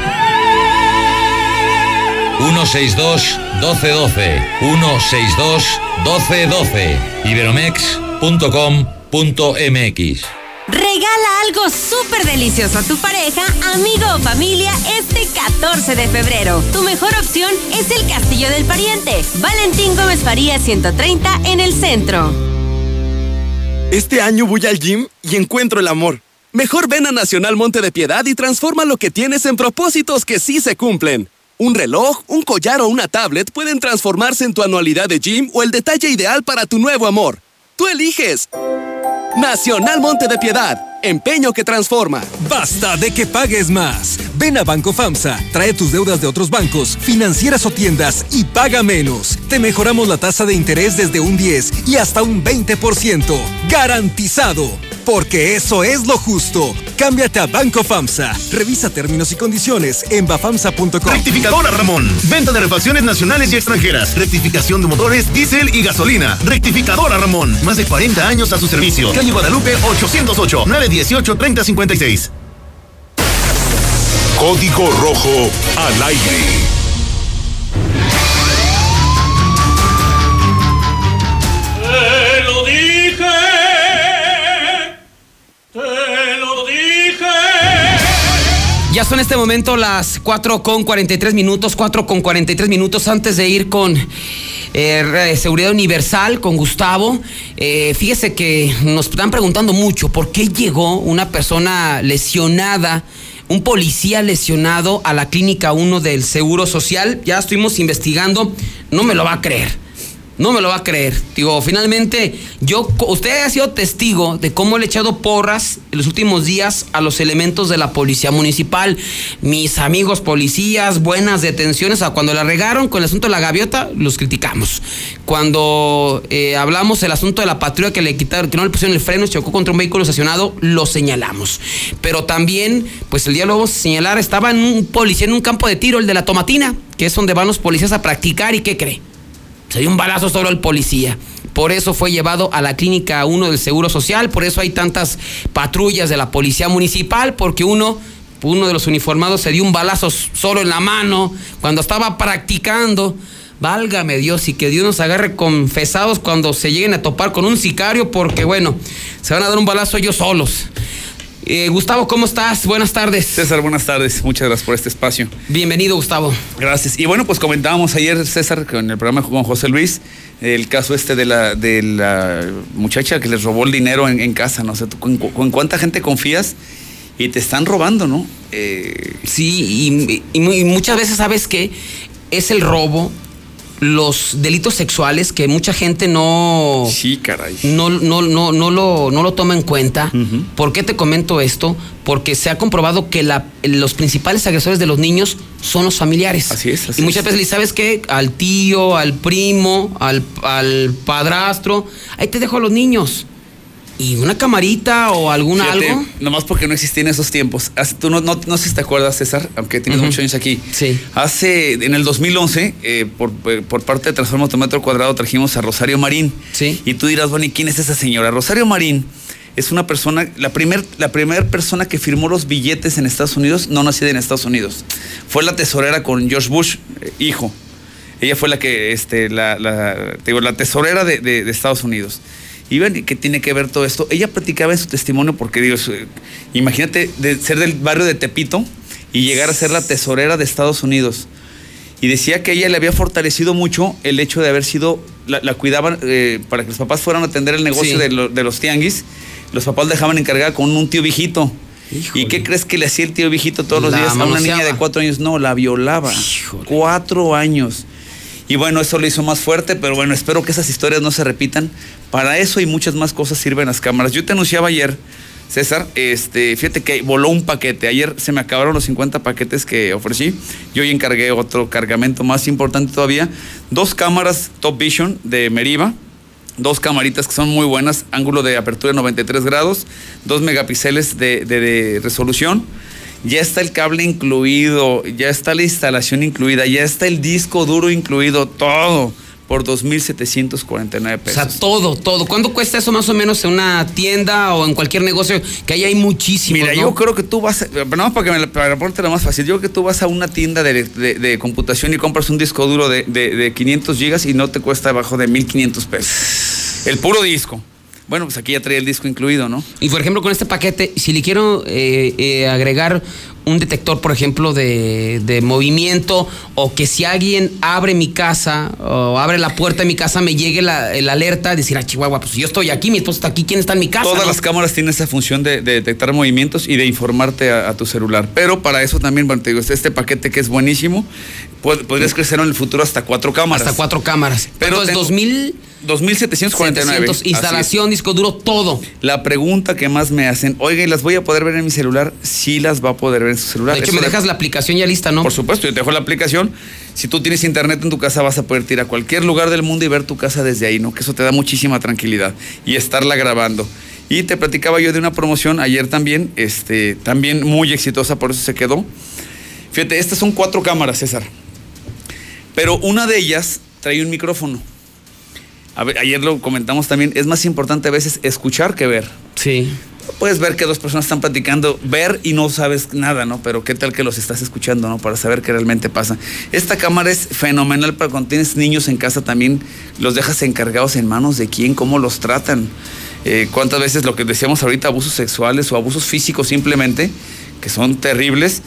162 1212 162 1212 iberomex.com.mx Regala algo súper delicioso a tu pareja, amigo o familia este 14 de febrero. Tu mejor opción es el Castillo del Pariente. Valentín Gómez Faría 130 en el centro. Este año voy al gym y encuentro el amor. Mejor ven a Nacional Monte de Piedad y transforma lo que tienes en propósitos que sí se cumplen. Un reloj, un collar o una tablet pueden transformarse en tu anualidad de gym o el detalle ideal para tu nuevo amor. Tú eliges. Nacional Monte de Piedad, empeño que transforma. Basta de que pagues más. Ven a Banco FAMSA, trae tus deudas de otros bancos, financieras o tiendas y paga menos. Te mejoramos la tasa de interés desde un 10 y hasta un 20%. ¡Garantizado! Porque eso es lo justo. Cámbiate a Banco FAMSA. Revisa términos y condiciones en bafamsa.com. Rectificadora Ramón. Venta de refacciones nacionales y extranjeras. Rectificación de motores, diésel y gasolina. Rectificadora Ramón. Más de 40 años a su servicio. Calle Guadalupe 808 918 3056. Código Rojo al aire. Ya son este momento las 4 con 43 minutos, 4 con 43 minutos antes de ir con eh, Seguridad Universal, con Gustavo. Eh, fíjese que nos están preguntando mucho por qué llegó una persona lesionada, un policía lesionado a la clínica 1 del Seguro Social. Ya estuvimos investigando, no me lo va a creer. No me lo va a creer. Digo, finalmente, yo, usted ha sido testigo de cómo le he echado porras en los últimos días a los elementos de la policía municipal. Mis amigos policías, buenas detenciones. A cuando la regaron con el asunto de la gaviota, los criticamos. Cuando eh, hablamos del asunto de la patrulla que le quitaron, que no le pusieron el freno, chocó contra un vehículo estacionado, lo señalamos. Pero también, pues el día lo a señalar, estaba en un policía en un campo de tiro, el de la tomatina, que es donde van los policías a practicar. ¿Y qué cree? Se dio un balazo solo al policía. Por eso fue llevado a la clínica 1 del Seguro Social, por eso hay tantas patrullas de la policía municipal, porque uno, uno de los uniformados se dio un balazo solo en la mano cuando estaba practicando. Válgame Dios y que Dios nos agarre confesados cuando se lleguen a topar con un sicario, porque bueno, se van a dar un balazo ellos solos. Eh, Gustavo, ¿cómo estás? Buenas tardes. César, buenas tardes. Muchas gracias por este espacio. Bienvenido, Gustavo. Gracias. Y bueno, pues comentábamos ayer, César, con el programa con José Luis, el caso este de la, de la muchacha que les robó el dinero en, en casa, no sé, ¿con, con cuánta gente confías? Y te están robando, ¿no? Eh... Sí, y, y, y muchas veces sabes que es el robo los delitos sexuales que mucha gente no. Sí, caray. No, no, no, no, lo, no lo toma en cuenta. Uh -huh. ¿Por qué te comento esto? Porque se ha comprobado que la, los principales agresores de los niños son los familiares. Así es. Así y muchas es. veces, ¿sabes qué? Al tío, al primo, al, al padrastro. Ahí te dejo a los niños. ¿Y una camarita o algún Fíjate, algo? Nomás porque no existía en esos tiempos. Hace- Tú no, no, no sé si te acuerdas, César, aunque tienes muchos años aquí. Sí. Hace, en el 2011, eh, por, eh, por parte de Transforma Autometro Cuadrado, trajimos a Rosario Marín. Sí. Y tú dirás, bueno, ¿y quién es esa señora? Rosario Marín es una persona, la primer, la primera persona que firmó los billetes en Estados Unidos, no nacida en Estados Unidos. Fue la tesorera con George Bush, eh, hijo. Ella fue la que, este, la, la, te digo, la tesorera de, de- de Estados Unidos. Y ven, ¿qué tiene que ver todo esto? Ella platicaba en su testimonio, porque digo, su- imagínate de ser del barrio de Tepito y llegar a ser la tesorera de Estados Unidos. Y decía que ella le había fortalecido mucho el hecho de haber sido, la, la cuidaban eh, para que los papás fueran a atender el negocio Sí. de, lo- de los tianguis. Los papás dejaban encargada con un tío viejito. ¿Y qué crees que le hacía el tío viejito todos los La días a una niña de cuatro años? No, la violaba. Cuatro años. Y bueno, eso lo hizo más fuerte, pero bueno, espero que esas historias no se repitan. Para eso y muchas más cosas sirven las cámaras. Yo te anunciaba ayer, César, este, fíjate que voló un paquete. Ayer se me acabaron los 50 paquetes que ofrecí. Yo hoy encargué otro cargamento más importante todavía. Dos cámaras Top Vision de Meriva. Dos camaritas que son muy buenas, ángulo de apertura de 93 grados, dos megapíxeles de, de- de resolución. Ya está el cable incluido, ya está la instalación incluida, ya está el disco duro incluido, todo por 2.749 O pesos. sea, todo, todo. ¿Cuánto cuesta eso más o menos en una tienda o en cualquier negocio? Que ahí hay muchísimos. Mira, ¿no? yo creo que tú vas, a, no, para, que me, la- para ponértelo más fácil, yo creo que tú vas a una tienda de, de- de computación y compras un disco duro de, de- de 500 gigas y no te cuesta abajo de 1.500 pesos. El puro disco. Bueno, pues aquí ya trae el disco incluido, ¿no? Y por ejemplo, con este paquete, si le quiero eh, eh, agregar un detector, por ejemplo, de, de movimiento, o que si alguien abre mi casa o abre la puerta de mi casa, me llegue la, el alerta de decir, ah, Chihuahua, pues yo estoy aquí, mi esposo está aquí, ¿quién está en mi casa? Todas no? las cámaras tienen esa función de, de detectar movimientos y de informarte a, a tu celular. Pero para eso también, bueno, te digo, este, este paquete que es buenísimo, pod- podrías crecer en el futuro hasta cuatro cámaras. Hasta cuatro cámaras. Pero tengo- 2000... 2.749. 700, Así instalación, disco duro, todo. es. La pregunta que más me hacen, oiga, ¿y las voy a poder ver en mi celular? Sí las va a poder ver en su celular. De hecho, Eso me de- dejas la aplicación ya lista, ¿no? Por supuesto, yo te dejo la aplicación. Si tú tienes internet en tu casa, vas a poder ir a cualquier lugar del mundo y ver tu casa desde ahí, ¿no? Que eso te da muchísima tranquilidad y estarla grabando. Y te platicaba yo de una promoción ayer también, este, también muy exitosa, por eso se quedó. Fíjate, estas son cuatro cámaras, César. Pero una de ellas trae un micrófono. A ver, ayer lo comentamos también, es más importante a veces escuchar que ver. Sí. Puedes ver que dos personas están platicando, ver y no sabes nada, ¿no? Pero qué tal que los estás escuchando, ¿no? Para saber qué realmente pasa. Esta cámara es fenomenal para cuando tienes niños en casa también, los dejas encargados en manos de quién, cómo los tratan. Eh, cuántas veces lo que decíamos ahorita, abusos sexuales o abusos físicos simplemente, que son terribles.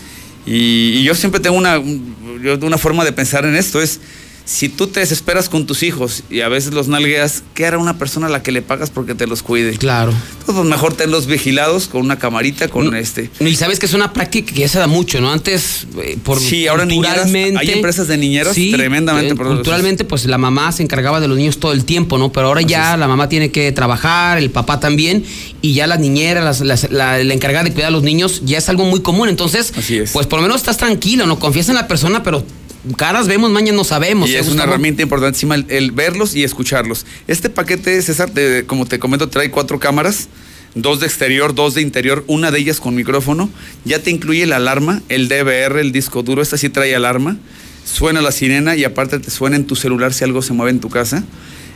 Y, yo siempre tengo una, una forma de pensar en esto, es si tú te desesperas con tus hijos y a veces los nalgueas, ¿qué hará una persona a la que le pagas porque te los cuide? Claro. Entonces, pues, mejor tenlos vigilados con una camarita, con este. Y sabes que es una práctica que ya se da mucho, ¿no? Antes, eh, por Sí, ahora niñeras, hay empresas de niñeros sí, tremendamente eh, Culturalmente, pues la mamá se encargaba de los niños todo el tiempo, ¿no? Pero ahora ya la mamá tiene que trabajar, el papá también, y ya la niñera, las- las- la, la encargada de cuidar a los niños, ya es algo muy común. Entonces, pues por lo menos estás tranquilo, ¿no? Confías en la persona, pero caras vemos, mañas no sabemos. Y ¿eh, es una herramienta importantísima el, el verlos y escucharlos. Este paquete, César, te- como te comento, trae cuatro cámaras, dos de exterior, dos de interior, una de ellas con micrófono. Ya te incluye la alarma, el DVR, el disco duro, esta sí trae alarma. Suena la sirena y aparte te suena en tu celular si algo se mueve en tu casa.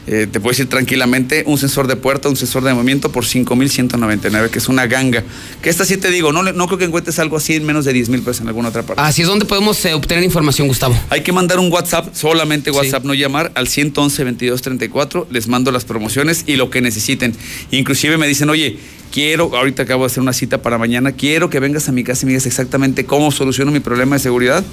Eh, te puedes ir tranquilamente, un sensor de puerta, un sensor de movimiento por 5.199, que es una ganga. Que esta sí te digo, no, no creo que encuentres algo así en menos de 10 mil pesos en alguna otra parte. Así es donde podemos eh, obtener información, Gustavo. Hay que mandar un WhatsApp, solamente WhatsApp, no llamar, al 111 2234. Les mando las promociones y lo que necesiten. Inclusive me dicen, oye, quiero, ahorita acabo de hacer una cita para mañana, quiero que vengas a mi casa y me digas exactamente cómo soluciono mi problema de seguridad.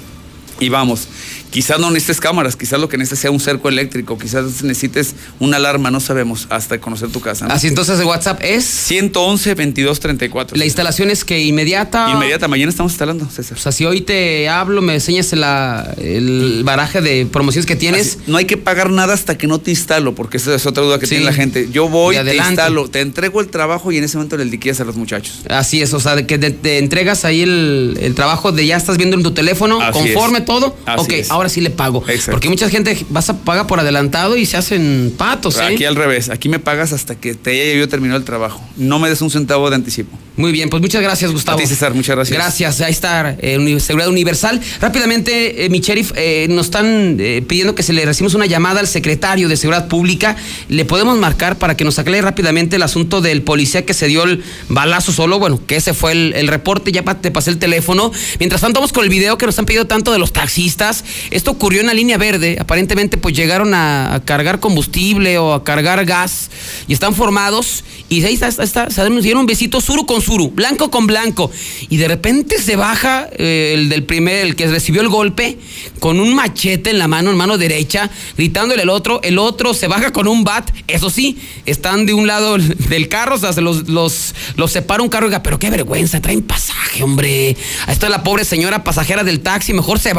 Y vamos, quizás no necesites cámaras, quizás lo que necesites sea un cerco eléctrico, quizás necesites una alarma, no sabemos, hasta conocer tu casa. ¿no? Así entonces el WhatsApp es 111 2234. la instalación es que inmediata. Inmediata, mañana estamos instalando, César. O sea, si hoy te hablo, me enseñas la- el baraje de promociones que tienes. Así, no hay que pagar nada hasta que no te instalo, porque esa es otra duda que Sí. tiene la gente. Yo voy, De te instalo, te entrego el trabajo y en ese momento le liquidas a los muchachos. Así es, o sea, de que te, te entregas ahí el, el trabajo de ya estás viendo en tu teléfono, Así conforme es. Todo. Así ok, es. ahora sí le pago. Porque mucha gente vas a pagar por adelantado y se hacen patos, ¿eh? Aquí al revés, aquí me pagas hasta que te haya yo terminado el trabajo. No me des un centavo de anticipo. Muy bien, pues muchas gracias, Gustavo. A ti, César, muchas gracias. Gracias, ahí está, eh, Seguridad Universal. Rápidamente, eh, mi sheriff, nos están pidiendo que se le recibimos una llamada al secretario de Seguridad Pública. Le podemos marcar para que nos aclare rápidamente el asunto del policía que se dio el balazo solo. Bueno, que ese fue el, el reporte, ya te pasé el teléfono. Mientras tanto, vamos con el video que nos han pedido tanto de los taxistas. Esto ocurrió en la línea verde. Aparentemente, pues llegaron a, cargar combustible o a cargar gas y están formados. Y ahí está, está, se dieron un besito suru con suru, blanco con blanco. Y de repente se baja eh, el del primer, el que recibió el golpe, con un machete en la mano, en mano derecha, gritándole al otro. El otro se baja con un bat. Eso sí, están de un lado del carro, o sea, se los, los, los separa un carro. Oiga, pero qué vergüenza, traen pasaje, hombre. Ahí está la pobre señora pasajera del taxi, mejor se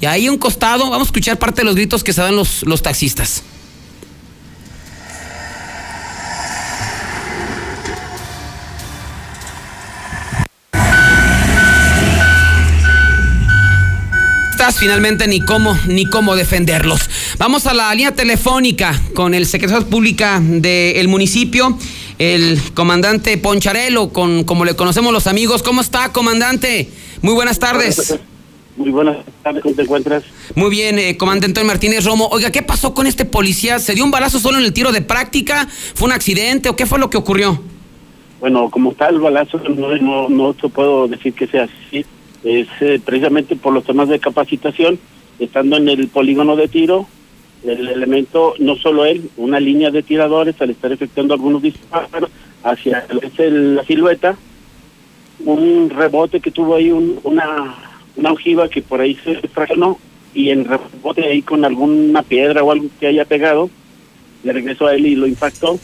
Y ahí un costado, vamos a escuchar parte de los gritos que se dan los, los taxistas. Finalmente ni cómo ni cómo defenderlos. Vamos a la línea telefónica con el secretario pública del municipio, el comandante Poncharelo, con como le conocemos los amigos. ¿Cómo está, comandante? Muy buenas tardes. Muy buenas tardes, ¿cómo te encuentras? Muy bien, eh, comandante Antonio Martínez Romo. Oiga, ¿qué pasó con este policía? ¿Se dio un balazo solo en el tiro de práctica? ¿Fue un accidente o qué fue lo que ocurrió? Bueno, como está el balazo, no, no, no te puedo decir que sea así. Es eh, precisamente por los temas de capacitación, estando en el polígono de tiro, el elemento, no solo él, una línea de tiradores al estar efectuando algunos disparos hacia el- la silueta, un rebote que tuvo ahí un- una, una ojiva que por ahí se fraccionó y en rebote ahí con alguna piedra o algo que haya pegado, le regresó a él y lo impactó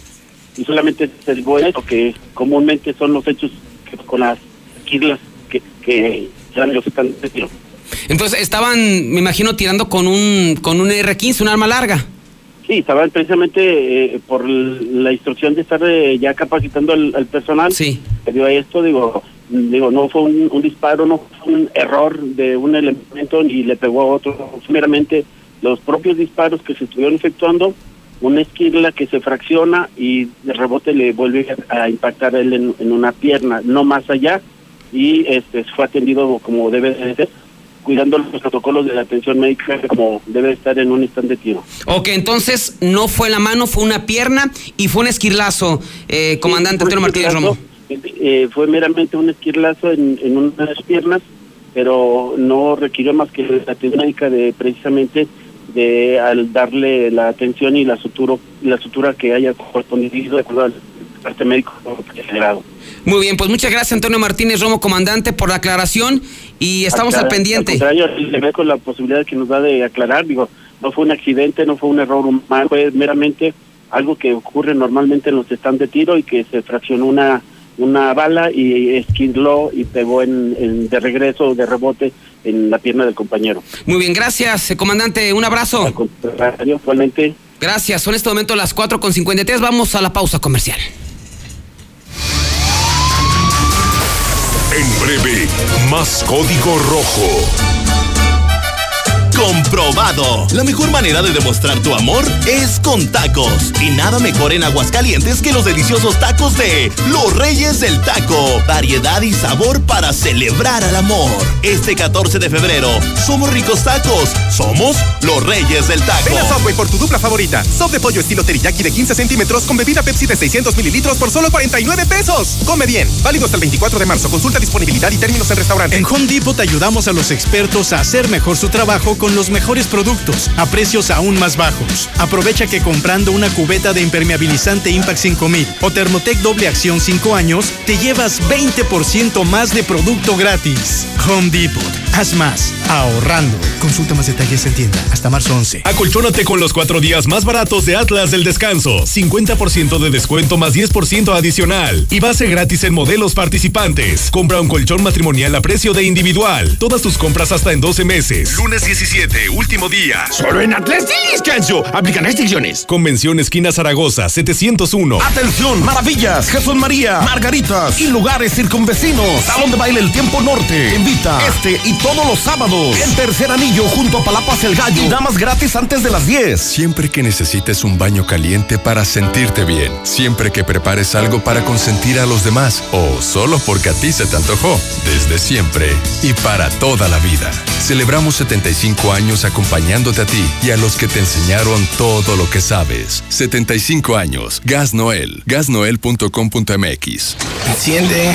y solamente se en eso, que comúnmente son los hechos que con las esquirlas que, que dan los están de tiro. Entonces estaban, me imagino, tirando con un con un R15, un arma larga. Sí, estaban precisamente eh, por la instrucción de estar eh, ya capacitando al, al personal. Sí. Debido a esto, digo, digo no fue un, un disparo, no fue un error de un elemento y le pegó a otro. Meramente los propios disparos que se estuvieron efectuando una esquirla que se fracciona y de rebote le vuelve a impactar él en, en una pierna, no más allá, y este fue atendido como debe de ser, cuidando los protocolos de la atención médica como debe estar en un instante tiro. Ok, entonces no fue la mano, fue una pierna y fue un esquirlazo, eh, comandante Sí, Antonio Martínez Romo. Eh, fue meramente un esquirlazo en, en una de las piernas, pero no requirió más que la atención médica de precisamente de al darle la atención y la sutura, la sutura que haya correspondido de acuerdo al parte médico generado. Muy bien, pues muchas gracias Antonio Martínez Romo, comandante, por la aclaración y estamos al pendiente. Al contrario, le agradezco la posibilidad que nos da de aclarar. Digo, no fue un accidente, no fue un error humano, fue meramente algo que ocurre normalmente en los stands de tiro y que se fraccionó una una bala y esquiló y pegó en, en- de regreso, de rebote, en la pierna del compañero. Muy bien, gracias, eh, comandante, un abrazo. Actualmente. Gracias, son en este momento las 4 con 53, vamos a la pausa comercial. En breve, más código rojo. Comprobado. La mejor manera de demostrar tu amor es con tacos. Y nada mejor en Aguascalientes que los deliciosos tacos de Los Reyes del Taco. Variedad y sabor para celebrar al amor. Este 14 de febrero, somos ricos tacos. Somos Los Reyes del Taco. Ven a Subway por tu dupla favorita. Sop de pollo estilo teriyaki de 15 centímetros con bebida Pepsi de 600 mililitros por solo 49 pesos. Come bien. Válido hasta el 24 de marzo. Consulta disponibilidad y términos en restaurante. En Home Depot te ayudamos a los expertos a hacer mejor su trabajo con los mejores productos a precios aún más bajos. Aprovecha que comprando una cubeta de impermeabilizante Impact 5000 o Thermotec doble acción 5 años, te llevas 20% más de producto gratis. Home Depot. Haz más. Ahorrando. Consulta más detalles en tienda hasta marzo 11. Acolchónate con los cuatro días más baratos de Atlas del Descanso. 50% de descuento más 10% adicional. Y base gratis en modelos participantes. Compra un colchón matrimonial a precio de individual. Todas tus compras hasta en 12 meses. Lunes 17, último día. Solo en Atlas del Descanso. Aplican restricciones. Convención Esquina Zaragoza, 701. Atención, maravillas, Jesús María, Margaritas y lugares circunvecinos. Salón de baile El Tiempo Norte. Invita este y todos los sábados. El tercer anillo junto a Palapas El Gallo. Y damas gratis antes de las 10. Siempre que necesites un baño caliente para sentirte bien. Siempre que prepares algo para consentir a los demás. O solo porque a ti se te antojó. Desde siempre y para toda la vida. Celebramos 75 años acompañándote a ti y a los que te enseñaron todo lo que sabes. 75 años. Gas Noel. Gasnoel.com.mx. Enciende.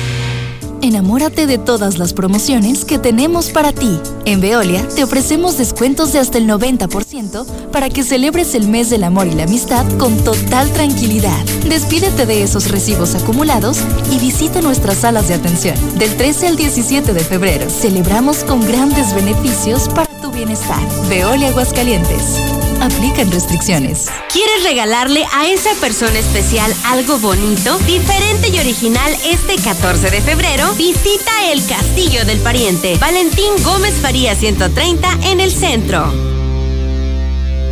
Enamórate de todas las promociones que tenemos para ti. En Veolia te ofrecemos descuentos de hasta el 90% para que celebres el mes del amor y la amistad con total tranquilidad. Despídete de esos recibos acumulados y visita nuestras salas de atención. Del 13 al 17 de febrero celebramos con grandes beneficios para tu bienestar. Veolia Aguascalientes. Aplican restricciones. ¿Quieres regalarle a esa persona especial algo bonito, diferente y original este 14 de febrero? Visita el Castillo del Pariente, Valentín Gómez Faría 130 en el centro.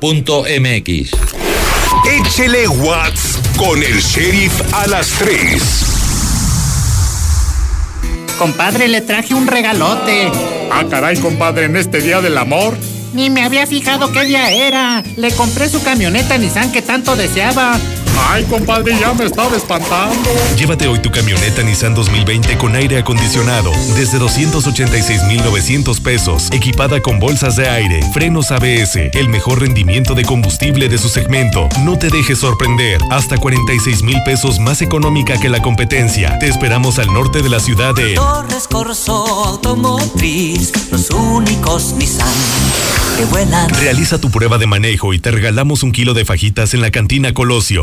iberomex.com.mx Échele Watts con el sheriff a las 3. Compadre, le traje un regalote. Ah, caray, compadre, en este día del amor. Ni me había fijado qué día era. Le compré su camioneta Nissan que tanto deseaba. Ay, compadre, ya me estaba espantando. Llévate hoy tu camioneta Nissan 2020 con aire acondicionado desde 286,900 pesos, equipada con bolsas de aire, frenos ABS, el mejor rendimiento de combustible de su segmento. No te dejes sorprender, hasta 46 mil pesos más económica que la competencia. Te esperamos al norte de la ciudad de Torres Corso Automotriz, los únicos Nissan que vuelan. Realiza tu prueba de manejo y te regalamos un kilo de fajitas en la cantina Colosio.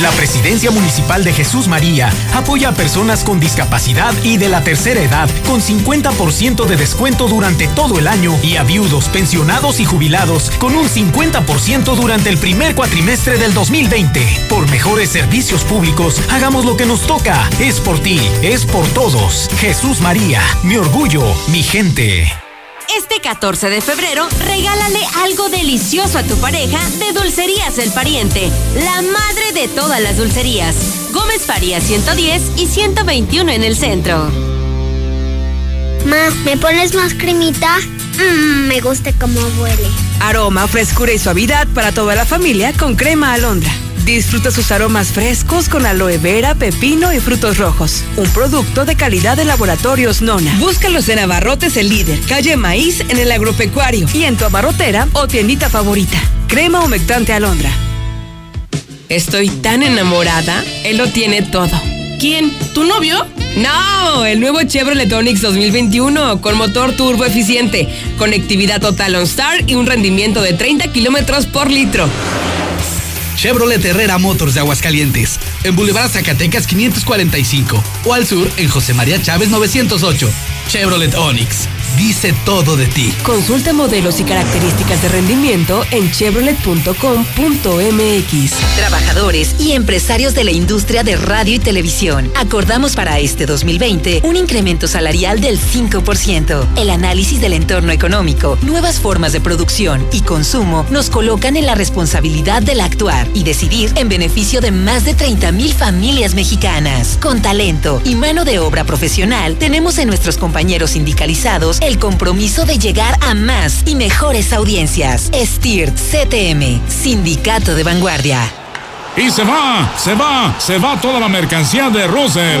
La Presidencia Municipal de Jesús María apoya a personas con discapacidad y de la tercera edad con 50% de descuento durante todo el año y a viudos, pensionados y jubilados con un 50% durante el primer cuatrimestre del 2020. Por mejores servicios públicos, hagamos lo que nos toca. Es por ti, es por todos. Jesús María, mi orgullo, mi gente. Este 14 de febrero, regálale algo delicioso a tu pareja de Dulcerías El Pariente, la madre de todas las dulcerías. Gómez Faría 110 y 121 en el centro. Ma, ¿me pones más cremita? Mmm, me gusta cómo huele. Aroma, frescura y suavidad para toda la familia con crema alondra. Disfruta sus aromas frescos con aloe vera, pepino y frutos rojos. Un producto de calidad de laboratorios Nona. Búscalos en Abarrotes el líder, calle Maíz en el agropecuario y en tu abarrotera o tiendita favorita. Crema humectante alondra. Estoy tan enamorada. Él lo tiene todo. ¿Quién? ¿Tu novio? No, el nuevo Chevrolet Onix 2021 con motor turbo eficiente, conectividad total OnStar y un rendimiento de 30 kilómetros por litro. Chevrolet Herrera Motors de Aguascalientes, en Boulevard Zacatecas 545 o al sur en José María Chávez 908. Chevrolet Onix, dice todo de ti. Consulta modelos y características de rendimiento en chevrolet.com.mx. Trabajadores y empresarios de la industria de radio y televisión. Acordamos para este 2020 un incremento salarial del 5%. El análisis del entorno económico, nuevas formas de producción y consumo nos colocan en la responsabilidad del actuar y decidir en beneficio de más de 30 mil familias mexicanas. Con talento y mano de obra profesional, tenemos en nuestros compañeros sindicalizados el compromiso de llegar a más y mejores audiencias. STIRT CTM, Sindicato de Vanguardia. Y se va, se va, se va toda la mercancía de Russell.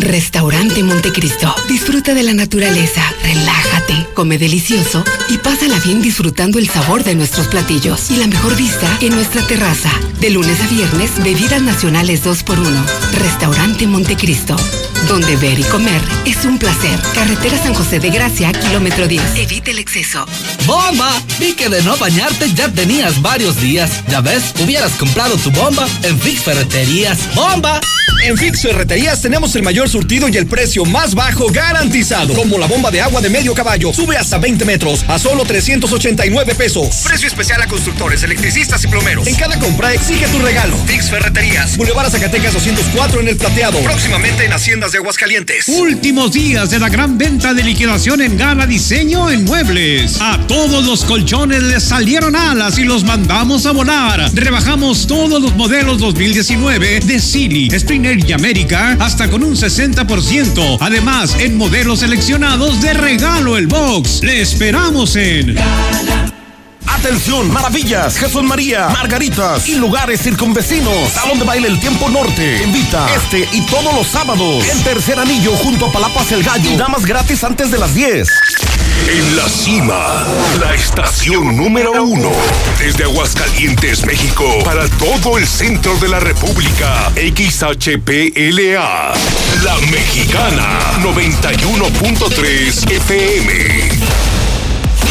Restaurante Montecristo. Disfruta de la naturaleza, relájate, come delicioso y pásala bien disfrutando el sabor de nuestros platillos y la mejor vista en nuestra terraza. De lunes a viernes, bebidas nacionales 2x1. Restaurante Montecristo. Donde ver y comer es un placer. Carretera San José de Gracia, kilómetro 10. Evite el exceso. ¡Bomba! Vi que de no bañarte ya tenías varios días. Ya ves, hubieras comprado tu bomba en Fix Ferreterías. ¡Bomba! En Fix Ferreterías tenemos el mayor surtido y el precio más bajo garantizado. Como la bomba de agua de medio caballo. Sube hasta 20 metros a solo 389 pesos. Precio especial a constructores, electricistas y plomeros. En cada compra exige tu regalo. Fix Ferreterías. Boulevard Zacatecas 204 en el plateado. Próximamente en Haciendas de Aguascalientes. Últimos días de la gran venta de liquidación en Gala Diseño en Muebles. A todos los colchones les salieron alas y los mandamos a volar. Rebajamos todos los modelos 2019 de Silly, Springer y América hasta con un 60%. Además, en modelos seleccionados de regalo el box. Le esperamos en Atención, maravillas, Jesús María, Margaritas y lugares circunvecinos. Salón de baile El Tiempo Norte. Invita este y todos los sábados. El tercer anillo junto a Palapas El Gallo. Damas gratis antes de las 10. En la cima, la estación número uno. Desde Aguascalientes, México, para todo el centro de la República. XHPLA. La Mexicana. 91.3 FM.